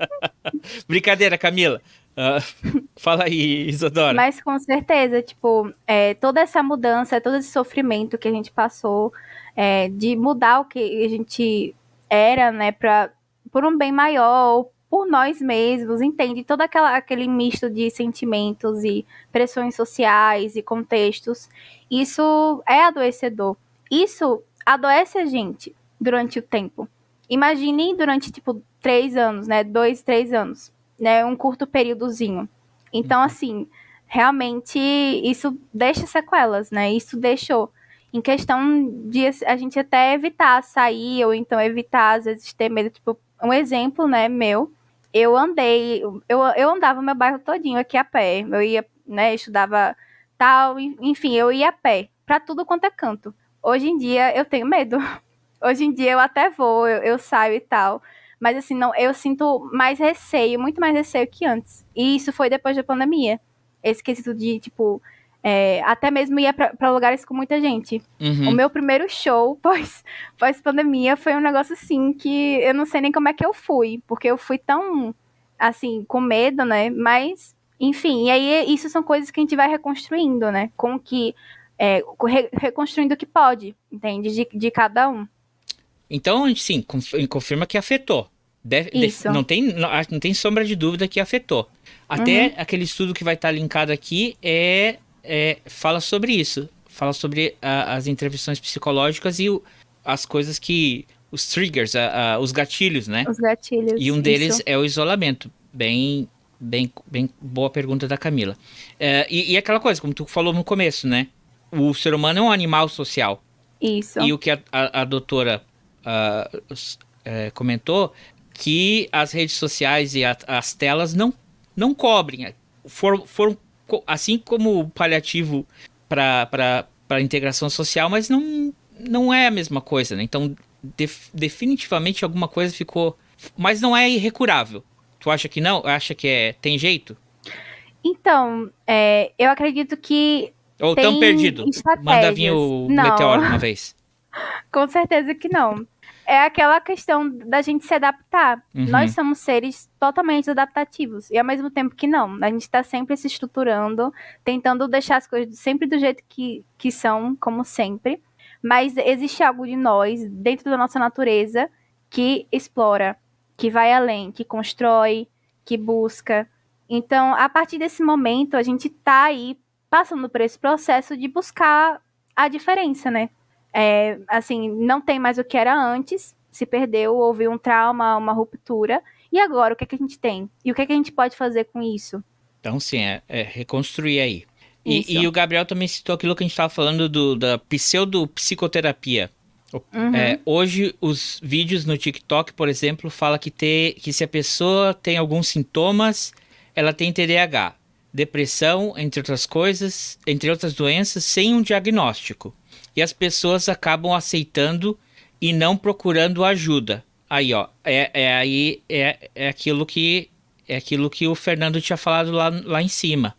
Brincadeira, Camila. Uh, fala aí, Isadora. Mas com certeza, tipo, é, toda essa mudança, todo esse sofrimento que a gente passou, é, de mudar o que a gente era, né, pra, por um bem maior, por nós mesmos, entende? Todo aquela, aquele misto de sentimentos e pressões sociais e contextos, isso é adoecedor. Isso adoece a gente durante o tempo. Imagine durante, tipo, três anos, né? Dois, três anos né, um curto períodozinho. Então, uhum. assim, realmente isso deixa sequelas, né? Isso deixou. Em questão de a gente até evitar sair, ou então evitar, às vezes, ter medo. Tipo, um exemplo, né, meu, eu andei, eu, eu andava meu bairro todinho aqui a pé. Eu ia, né, estudava tal, enfim, eu ia a pé, pra tudo quanto é canto. Hoje em dia eu tenho medo. Hoje em dia eu até vou, eu, eu saio e tal. Mas assim, não, eu sinto mais receio, muito mais receio que antes. E isso foi depois da pandemia. esse quesito de, tipo, é, até mesmo ia para lugares com muita gente. Uhum. O meu primeiro show pós, pós pandemia foi um negócio assim que eu não sei nem como é que eu fui, porque eu fui tão assim com medo, né? Mas enfim, e aí isso são coisas que a gente vai reconstruindo, né? Com que é, re, reconstruindo o que pode, entende? De, de cada um. Então, sim, confirma que afetou. Não, tem, não, não tem sombra de dúvida que afetou. Até uhum. aquele estudo que vai estar linkado aqui é, é fala sobre isso. Fala sobre a, as intervenções psicológicas e o, as coisas que. Os triggers, a, a, os gatilhos, né? Os gatilhos. E um deles isso. é o isolamento. Bem, bem, bem boa pergunta da Camila. É, e, e aquela coisa, como tu falou no começo, né? O ser humano é um animal social. Isso. E o que a, a, a doutora uh, uh, comentou que as redes sociais e a, as telas não, não cobrem. Foram, foram assim como paliativo para a integração social, mas não, não é a mesma coisa, né? Então, def, definitivamente alguma coisa ficou. Mas não é irrecurável. Tu acha que não? Acha que é, tem jeito? Então, é, eu acredito que. Ou tão perdido. Manda vir o não. meteoro uma vez. Com certeza que não é aquela questão da gente se adaptar. Uhum. Nós somos seres totalmente adaptativos. E ao mesmo tempo que não. A gente está sempre se estruturando, tentando deixar as coisas sempre do jeito que, que são, como sempre. Mas existe algo de nós, dentro da nossa natureza, que explora, que vai além, que constrói, que busca. Então, a partir desse momento, a gente está aí passando por esse processo de buscar a diferença, né? É, assim, não tem mais o que era antes, se perdeu, houve um trauma, uma ruptura. E agora, o que, é que a gente tem? E o que, é que a gente pode fazer com isso? Então, sim, é, é reconstruir aí. E, e, o Gabriel também citou aquilo que a gente estava falando do, da pseudopsicoterapia. Uhum. É, hoje, os vídeos no TikTok, por exemplo, fala que, ter, que se a pessoa tem alguns sintomas, ela tem TDAH, depressão, entre outras coisas, entre outras doenças, sem um diagnóstico e as pessoas acabam aceitando e não procurando ajuda. Aí, ó, é, é aí é, é aquilo que é aquilo que o Fernando tinha falado lá, lá em cima.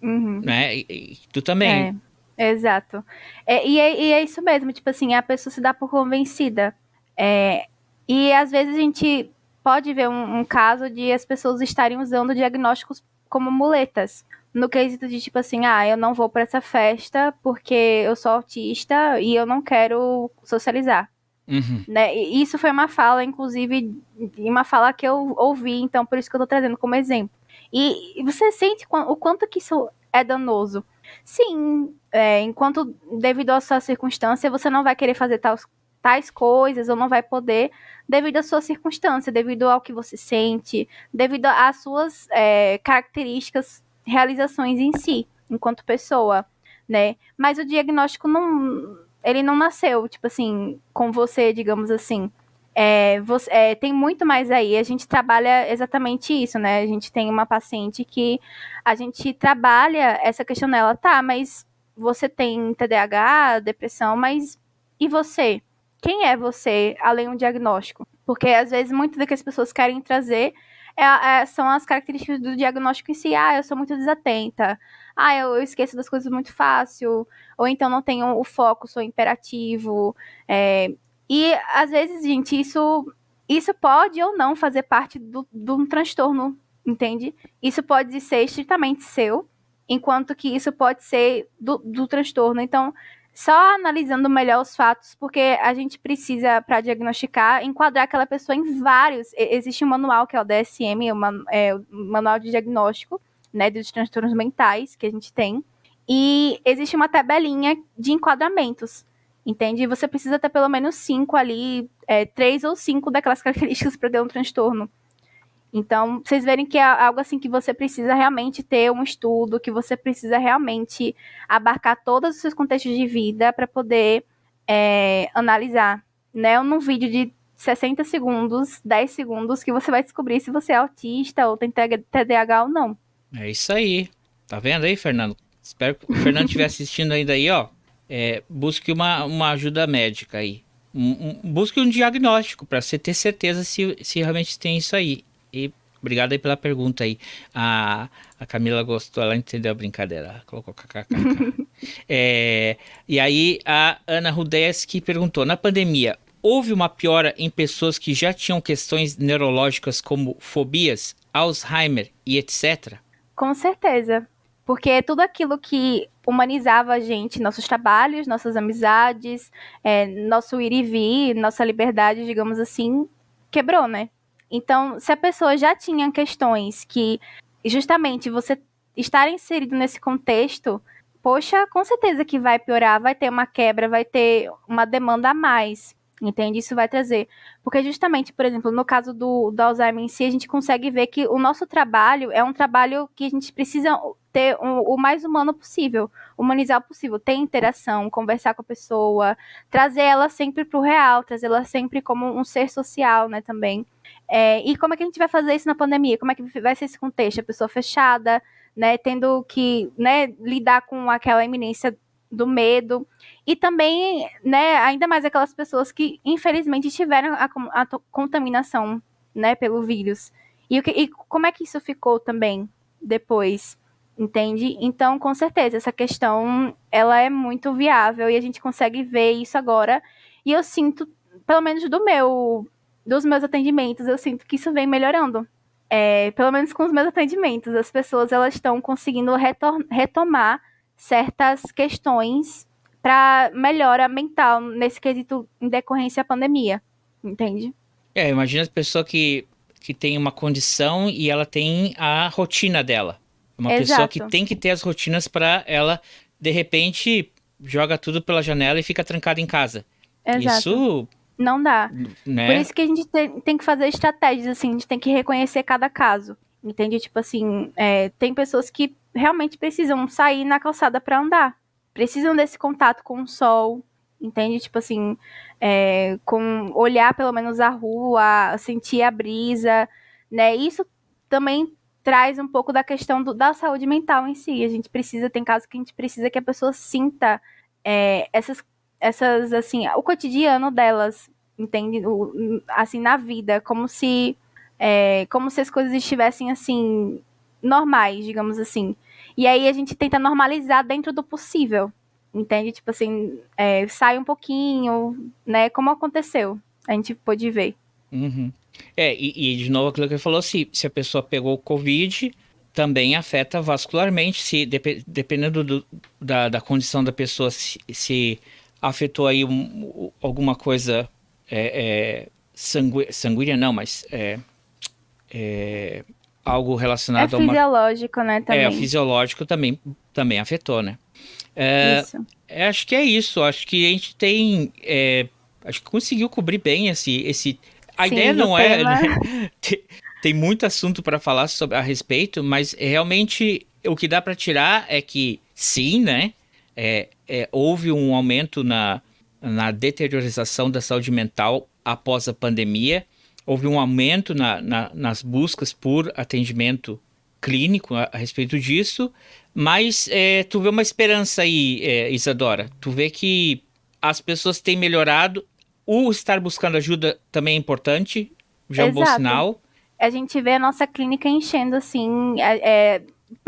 Uhum. Né? E, e, tu também. É, exato. É, e, é, e é isso mesmo, tipo assim, a pessoa se dá por convencida. É, e às vezes a gente pode ver um, um caso de as pessoas estarem usando diagnósticos como muletas no quesito de tipo assim, ah, eu não vou para essa festa porque eu sou autista e eu não quero socializar. Uhum. Né? E isso foi uma fala, inclusive, uma fala que eu ouvi, então por isso que eu tô trazendo como exemplo. E, você sente o quanto que isso é danoso. Sim, é, enquanto devido à sua circunstância, você não vai querer fazer tais, tais coisas ou não vai poder devido à sua circunstância, devido ao que você sente, devido às suas é, características realizações em si, enquanto pessoa, né? Mas o diagnóstico não, ele não nasceu, tipo assim, com você, digamos assim. É, você, é, tem muito mais aí. A gente trabalha exatamente isso, né? A gente tem uma paciente que a gente trabalha essa questão dela, tá, mas você tem TDAH, depressão, mas e você? Quem é você além do diagnóstico? Porque às vezes muitas das que as pessoas querem trazer é, é, são as características do diagnóstico em si. Ah, eu sou muito desatenta. Ah, eu, eu esqueço das coisas muito fácil. Ou então não tenho o foco, sou imperativo. É, e às vezes, gente, isso, isso pode ou não fazer parte do, de um transtorno, entende? Isso pode ser estritamente seu, enquanto que isso pode ser do, do transtorno. Então, só analisando melhor os fatos, porque a gente precisa, para diagnosticar, enquadrar aquela pessoa em vários. Existe um manual que é o DSM, o, é, o Manual de Diagnóstico né, dos Transtornos Mentais, que a gente tem. E existe uma tabelinha de enquadramentos, entende? Você precisa ter pelo menos cinco ali, é, três ou cinco daquelas características para ter um transtorno. Então, vocês verem que é algo assim que você precisa realmente ter um estudo, que você precisa realmente abarcar todos os seus contextos de vida para poder é, analisar. Né? Num vídeo de 60 segundos, 10 segundos, que você vai descobrir se você é autista ou tem TDAH ou não. É isso aí. Tá vendo aí, Fernando? Espero que o Fernando estiver assistindo ainda aí, ó. É, busque uma, uma ajuda médica aí. Um, um, busque um diagnóstico para você ter certeza se, se realmente tem isso aí. E Obrigado aí pela pergunta aí. A, a Camila gostou, ela entendeu a brincadeira. Ela colocou kkk. é, e aí a Ana Rudeski perguntou: na pandemia, houve uma piora em pessoas que já tinham questões neurológicas como fobias, Alzheimer e etc? Com certeza. Porque tudo aquilo que humanizava a gente, nossos trabalhos, nossas amizades, é, nosso ir e vir, nossa liberdade, digamos assim, quebrou, né? Então, se a pessoa já tinha questões que justamente você estar inserido nesse contexto, poxa, com certeza que vai piorar, vai ter uma quebra, vai ter uma demanda a mais. Entende? Isso vai trazer. Porque, justamente, por exemplo, no caso do, do Alzheimer em si, a gente consegue ver que o nosso trabalho é um trabalho que a gente precisa ter um, o mais humano possível, humanizar possível, ter interação, conversar com a pessoa, trazer ela sempre para o real, trazer ela sempre como um ser social, né, também. É, e como é que a gente vai fazer isso na pandemia? Como é que vai ser esse contexto? A pessoa fechada, né, tendo que né, lidar com aquela iminência do medo. E também, né, ainda mais aquelas pessoas que, infelizmente, tiveram a, a contaminação, né, pelo vírus. E, e como é que isso ficou também depois? Entende? Então, com certeza, essa questão, ela é muito viável e a gente consegue ver isso agora. E eu sinto, pelo menos do meu dos meus atendimentos, eu sinto que isso vem melhorando. É, pelo menos com os meus atendimentos, as pessoas elas estão conseguindo retomar certas questões para melhora mental nesse quesito em decorrência da pandemia, entende? É, imagina a pessoa que, que tem uma condição e ela tem a rotina dela. Uma Exato. pessoa que tem que ter as rotinas para ela, de repente, joga tudo pela janela e fica trancada em casa. Exato. Isso não dá. Né? Por isso que a gente tem, tem, que fazer estratégias, assim, a gente tem que reconhecer cada caso. Entende? Tipo assim, é, tem pessoas que realmente precisam sair na calçada para andar. Precisam desse contato com o sol. Entende? Tipo assim, é, com olhar pelo menos a rua, sentir a brisa, né? Isso também traz um pouco da questão do, da saúde mental em si. A gente precisa, tem casos que a gente precisa que a pessoa sinta é, essas essas, assim, o cotidiano delas, entende? O, assim, na vida, como se, é, como se as coisas estivessem, assim, normais, digamos assim. E aí a gente tenta normalizar dentro do possível, entende? Tipo assim, é, sai um pouquinho, né? Como aconteceu, a gente pôde ver. Uhum. É, e, e, de novo aquilo que ele falou, se, se a pessoa pegou o Covid, também afeta vascularmente, se dependendo do, da, da condição da pessoa, se, se afetou aí um, alguma coisa é, é, sangu, sanguínea, não, mas é, é algo relacionado é a uma... fisiológico, né, também. É, fisiológico também, também afetou, né. É, isso. É, acho que é isso, acho que a gente tem, é, acho que conseguiu cobrir bem esse, esse... A Sim, ideia não é... Né, tem muito assunto para falar sobre a respeito, mas realmente o que dá para tirar é que sim, né, é, é, houve um aumento na, na deteriorização da saúde mental após a pandemia, houve um aumento na, na, nas buscas por atendimento clínico a, a respeito disso, mas é, tu vê uma esperança aí, é, Isadora. Tu vê que as pessoas têm melhorado, o estar buscando ajuda também é importante, já é um bom sinal. A gente vê a nossa clínica enchendo, assim, é, é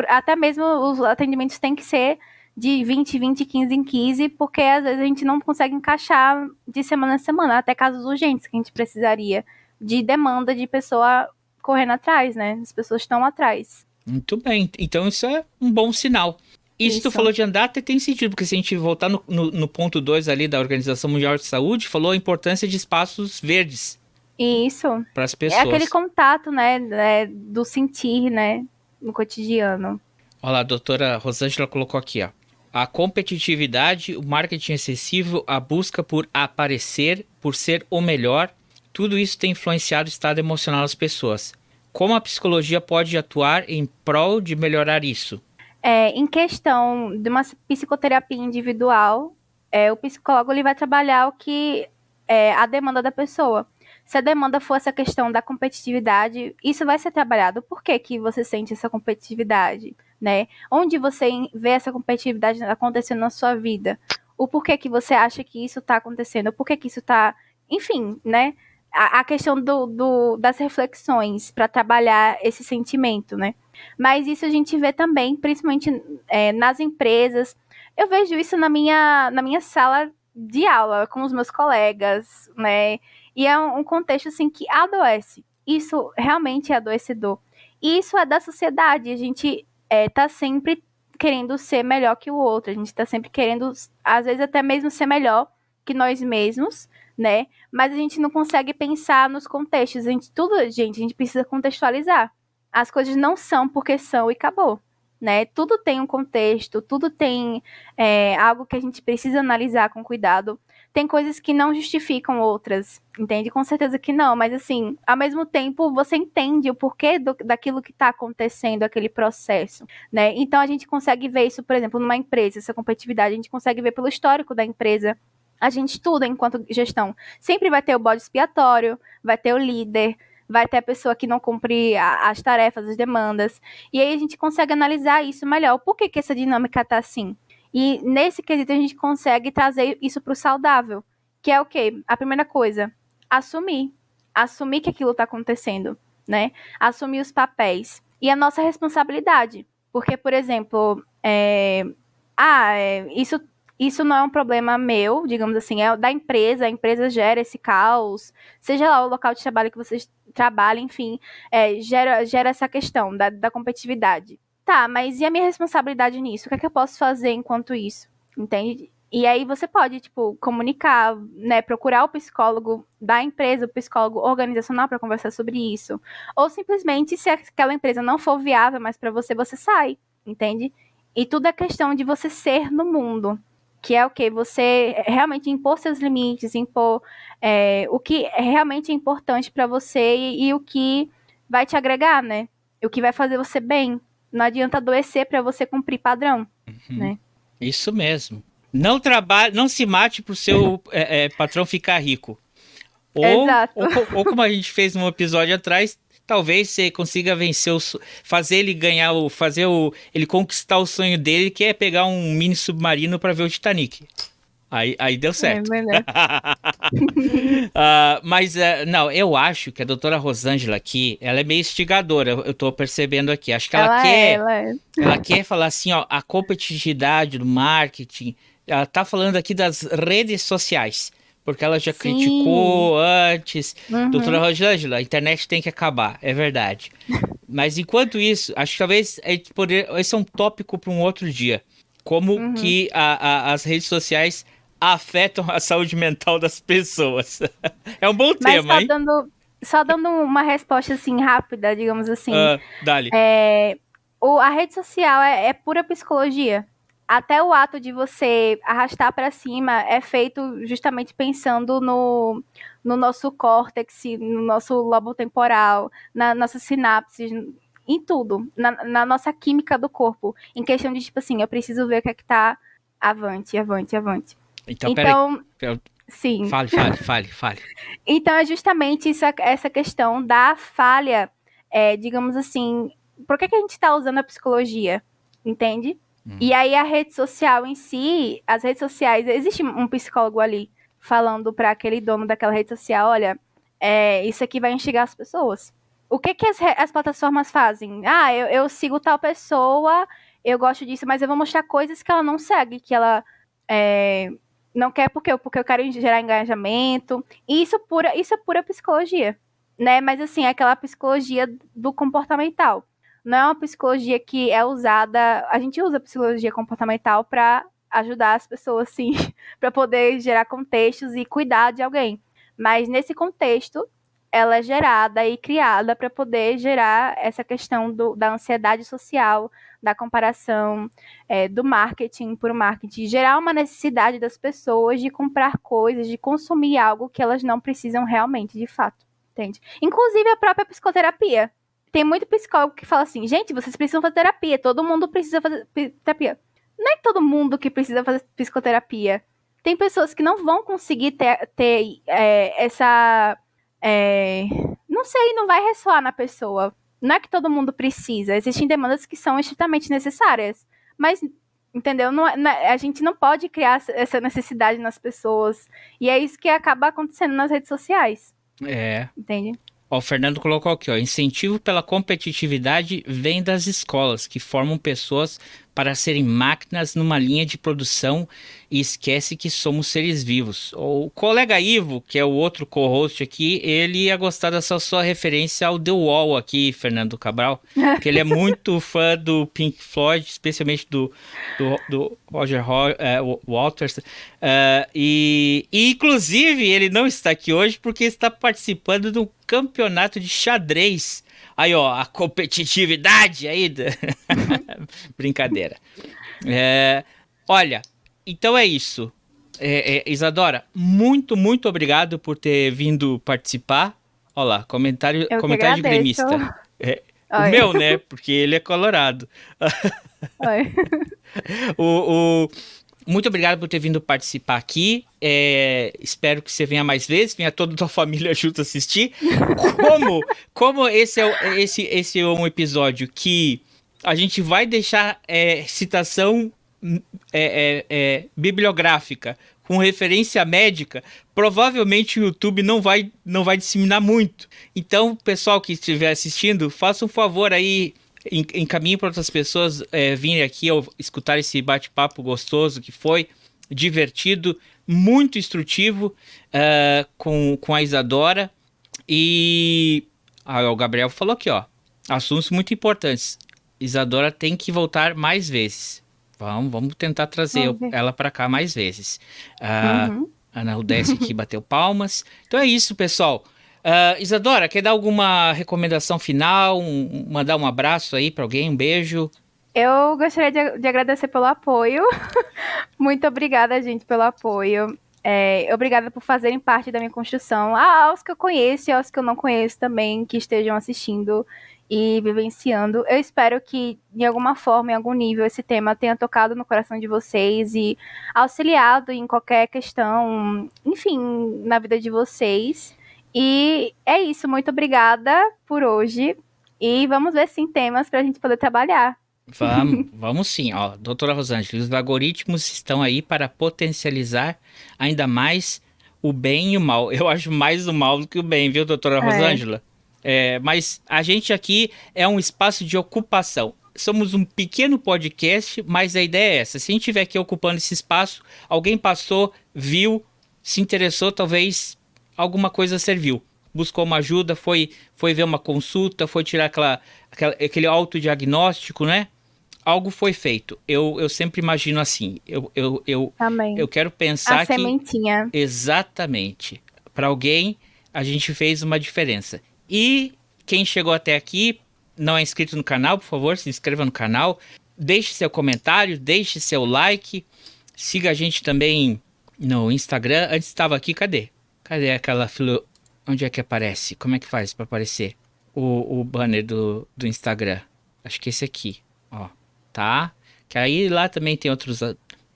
até mesmo os atendimentos têm que ser de 20, 20, 15 em 15, porque às vezes a gente não consegue encaixar de semana a semana, até casos urgentes que a gente precisaria de demanda de pessoa correndo atrás, né? As pessoas estão atrás. Muito bem, então isso é um bom sinal. Isso, isso. tu falou de andar até tem sentido, porque se a gente voltar no, no, no ponto 2 ali da Organização Mundial de Saúde, falou a importância de espaços verdes. Isso. Para as pessoas. É aquele contato, né, né, do sentir, né, no cotidiano. Olha lá, a doutora Rosângela colocou aqui, ó a competitividade, o marketing excessivo, a busca por aparecer, por ser o melhor, tudo isso tem influenciado o estado emocional das pessoas. Como a psicologia pode atuar em prol de melhorar isso? É, em questão de uma psicoterapia individual, é, o psicólogo ele vai trabalhar o que é a demanda da pessoa. Se a demanda for essa questão da competitividade, isso vai ser trabalhado. Por que, que você sente essa competitividade? né? Onde você vê essa competitividade acontecendo na sua vida? O porquê que você acha que isso está acontecendo? O porquê que isso está, enfim, né? a, a questão do, do, das reflexões para trabalhar esse sentimento, né? Mas isso a gente vê também, principalmente é, nas empresas. Eu vejo isso na minha, na minha sala de aula com os meus colegas, né? E é um, contexto assim que adoece. Isso realmente é adoecedor. E isso é da sociedade. A gente é, tá sempre querendo ser melhor que o outro. A gente tá sempre querendo, às vezes, até mesmo ser melhor que nós mesmos, né? Mas a gente não consegue pensar nos contextos. A gente, tudo, gente, a gente precisa contextualizar. As coisas não são porque são e acabou. Né? Tudo tem um contexto, tudo tem é, algo que a gente precisa analisar com cuidado. Tem coisas que não justificam outras, entende? Com certeza que não, mas assim, ao mesmo tempo você entende o porquê do, daquilo que está acontecendo, aquele processo, né? Então a gente consegue ver isso, por exemplo, numa empresa, essa competitividade, a gente consegue ver pelo histórico da empresa, a gente estuda enquanto gestão. Sempre vai ter o bode expiatório, vai ter o líder, vai ter a pessoa que não cumpre as tarefas, as demandas. E aí a gente consegue analisar isso melhor. Por que, que essa dinâmica tá assim? E nesse quesito a gente consegue trazer isso para o saudável, que é o quê? A primeira coisa, assumir. Assumir que aquilo está acontecendo, né? Assumir os papéis. E a nossa responsabilidade. Porque, por exemplo, é... ah, é... isso isso não é um problema meu, digamos assim, é da empresa, a empresa gera esse caos, seja lá o local de trabalho que vocês trabalham, enfim, é, gera, gera essa questão da, da competitividade. Tá, mas e a minha responsabilidade nisso? O que é que eu posso fazer enquanto isso? Entende? E aí você pode, tipo, comunicar, né, procurar o psicólogo da empresa, o psicólogo organizacional para conversar sobre isso. Ou simplesmente, se aquela empresa não for viável mais para você, você sai, entende? E tudo é questão de você ser no mundo que é o que você realmente impor seus limites, impor é, o que é realmente importante para você e, e, o que vai te agregar, né? O que vai fazer você bem. Não adianta adoecer para você cumprir padrão, uhum. né? Isso mesmo. Não trabalhe, não se mate para o seu é, é, patrão ficar rico. Ou, Exato. Ou, ou, como a gente fez no episódio atrás, talvez você consiga vencer o fazer ele ganhar o fazer o ele conquistar o sonho dele que é pegar um mini submarino para ver o Titanic. Aí, aí deu certo. É, uh, mas, uh, não, eu acho que a doutora Rosângela aqui, ela é meio instigadora, eu tô percebendo aqui. Acho que ela, ela quer. É, ela, é. ela quer falar assim, ó, a competitividade do marketing. Ela tá falando aqui das redes sociais porque ela já Sim. criticou antes. Uhum. Doutora Rosângela, a internet tem que acabar, é verdade. Mas enquanto isso, acho que talvez a gente poder, esse é um tópico para um outro dia. Como uhum. que a, a, as redes sociais afetam a saúde mental das pessoas. é um bom Mas tema, só hein? Dando, só dando uma resposta assim rápida, digamos assim. Uh, dali. É, o, a rede social é, é pura psicologia até o ato de você arrastar para cima é feito justamente pensando no, no nosso córtex, no nosso lobo temporal, na nossas sinapses, em tudo, na, na, nossa química do corpo, em questão de tipo assim, eu preciso ver o que é que tá avante, avante, avante. Então, então peraí. Sim. Fale, fale, fale, fale. então é justamente isso, essa questão da falha, é, digamos assim, por que, que a gente está usando a psicologia? Entende? Uhum. E aí a rede social em si, as redes sociais, existe um psicólogo ali falando para aquele dono daquela rede social, olha, é, isso aqui vai instigar as pessoas. O que que as, as plataformas fazem? Ah, eu, eu, sigo tal pessoa, eu gosto disso, mas eu vou mostrar coisas que ela não segue, que ela é, não quer porque eu, porque eu quero gerar engajamento. E isso, pura, isso é pura psicologia, né? Mas assim, é aquela psicologia do comportamental não é uma psicologia que é usada. A gente usa psicologia comportamental para ajudar as pessoas, sim, para poder gerar contextos e cuidar de alguém. Mas nesse contexto, ela é gerada e criada para poder gerar essa questão do, da ansiedade social, da comparação, é, do marketing por marketing, gerar uma necessidade das pessoas de comprar coisas, de consumir algo que elas não precisam realmente, de fato. Entende? Inclusive a própria psicoterapia tem muito psicólogo que fala assim, gente, vocês precisam fazer terapia, todo mundo precisa fazer terapia. Não é todo mundo que precisa fazer psicoterapia. Tem pessoas que não vão conseguir ter, ter é, essa. É, não sei, não vai ressoar na pessoa. Não é que todo mundo precisa. Existem demandas que são estritamente necessárias. Mas, entendeu? Não, é, é, a gente não pode criar essa necessidade nas pessoas. E é isso que acaba acontecendo nas redes sociais. É. Entende? Ó, o Fernando colocou aqui, ó. Incentivo pela competitividade vem das escolas, que formam pessoas para serem máquinas numa linha de produção e esquece que somos seres vivos. O colega Ivo, que é o outro co-host aqui, ele ia gostar dessa sua referência ao The Wall aqui, Fernando Cabral, que ele é muito fã do Pink Floyd, especialmente do, do, do Roger uh, Waters. Uh, e, e, inclusive, ele não está aqui hoje porque está participando do campeonato de xadrez Aí, ó, a competitividade aí. Brincadeira. É, olha, então é isso. É, é, Isadora, muito, muito obrigado por ter vindo participar. Olha lá, comentário, comentário de gremista. É, o meu, né? Porque ele é colorado. o, o, muito obrigado por ter vindo participar aqui. É, espero que você venha mais vezes, venha toda a tua família junto assistir. Como, como esse, é, esse, esse é um episódio que a gente vai deixar é, citação é, é, é, bibliográfica com referência médica, provavelmente o YouTube não vai, não vai disseminar muito. Então, pessoal que estiver assistindo, faça um favor aí encaminhe para outras pessoas é, virem aqui ou escutar esse bate-papo gostoso que foi, divertido, muito instrutivo uh, com, com a Isadora. E ah, o Gabriel falou aqui, ó, assuntos muito importantes. Isadora tem que voltar mais vezes. Vamos, vamos tentar trazer uhum. ela para cá mais vezes. Uh, uhum. Ana Rudesse aqui bateu palmas. Então é isso, pessoal. Uh, Isadora, quer dar alguma recomendação final? Um, mandar um abraço aí para alguém? Um beijo? Eu gostaria de, de agradecer pelo apoio. Muito obrigada, gente, pelo apoio. É, obrigada por fazerem parte da minha construção. Ah, aos que eu conheço e aos que eu não conheço também, que estejam assistindo e vivenciando. Eu espero que, de alguma forma, em algum nível, esse tema tenha tocado no coração de vocês e auxiliado em qualquer questão, enfim, na vida de vocês. E é isso, muito obrigada por hoje. E vamos ver sim temas para a gente poder trabalhar. Vamos, vamos sim, ó, doutora Rosângela, os algoritmos estão aí para potencializar ainda mais o bem e o mal. Eu acho mais o mal do que o bem, viu, doutora é. Rosângela? É, mas a gente aqui é um espaço de ocupação. Somos um pequeno podcast, mas a ideia é essa. Se a gente estiver aqui ocupando esse espaço, alguém passou, viu, se interessou, talvez alguma coisa serviu. Buscou uma ajuda, foi, foi ver uma consulta, foi tirar aquela, aquela, aquele autodiagnóstico, né? Algo foi feito. Eu, eu sempre imagino assim. Eu, eu, eu, eu quero pensar a que. Sementinha. Exatamente. Para alguém, a gente fez uma diferença. E quem chegou até aqui, não é inscrito no canal, por favor, se inscreva no canal. Deixe seu comentário, deixe seu like. Siga a gente também no Instagram. Antes estava aqui, cadê? Cadê aquela filo... Onde é que aparece? Como é que faz para aparecer? O, o banner do, do Instagram. Acho que esse aqui, ó. Tá? Que aí lá também tem outros...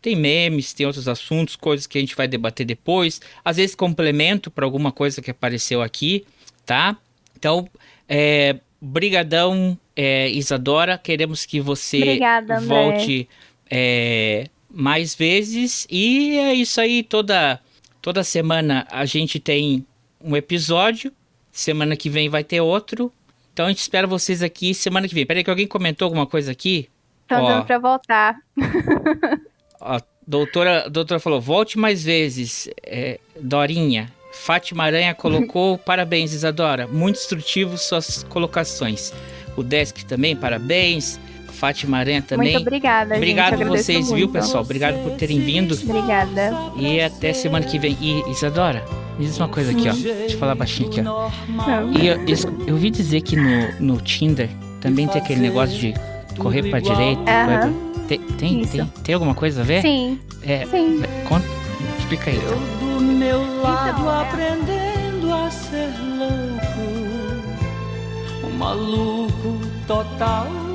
Tem memes, tem outros assuntos, coisas que a gente vai debater depois. Às vezes complemento para alguma coisa que apareceu aqui, tá? Então, é, brigadão, é, Isadora. Queremos que você Obrigada, volte é, mais vezes. E é isso aí, toda Toda semana a gente tem um episódio. Semana que vem vai ter outro. Então a gente espera vocês aqui semana que vem. Peraí que alguém comentou alguma coisa aqui? Tô dando pra voltar. ó, doutora, doutora falou, volte mais vezes, é, Dorinha. Fátima Aranha colocou, parabéns Isadora, muito instrutivo suas colocações. O Desk também, parabéns. Fátima Aranha também. Muito obrigada, Obrigado gente, vocês, muito. viu, pessoal? Obrigado por terem vindo. Obrigada. E até semana que vem. E Isadora, me diz uma coisa aqui, ó. Deixa eu falar baixinho aqui, ó. E eu, eu, eu ouvi dizer que no, no Tinder também tem aquele negócio de correr pra direita. Uhum. Tem, tem, tem, tem, alguma coisa a ver? Sim. É, Sim. Conta, explica aí. Então. Eu do meu lado então, aprendendo a ser louco, um maluco total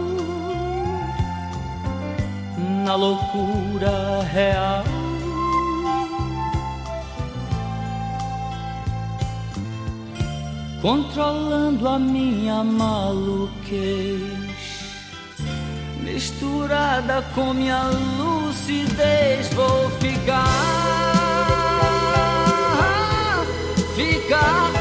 na loucura real. Controlando a minha maluquez, misturada com minha lucidez, vou ficar, ficar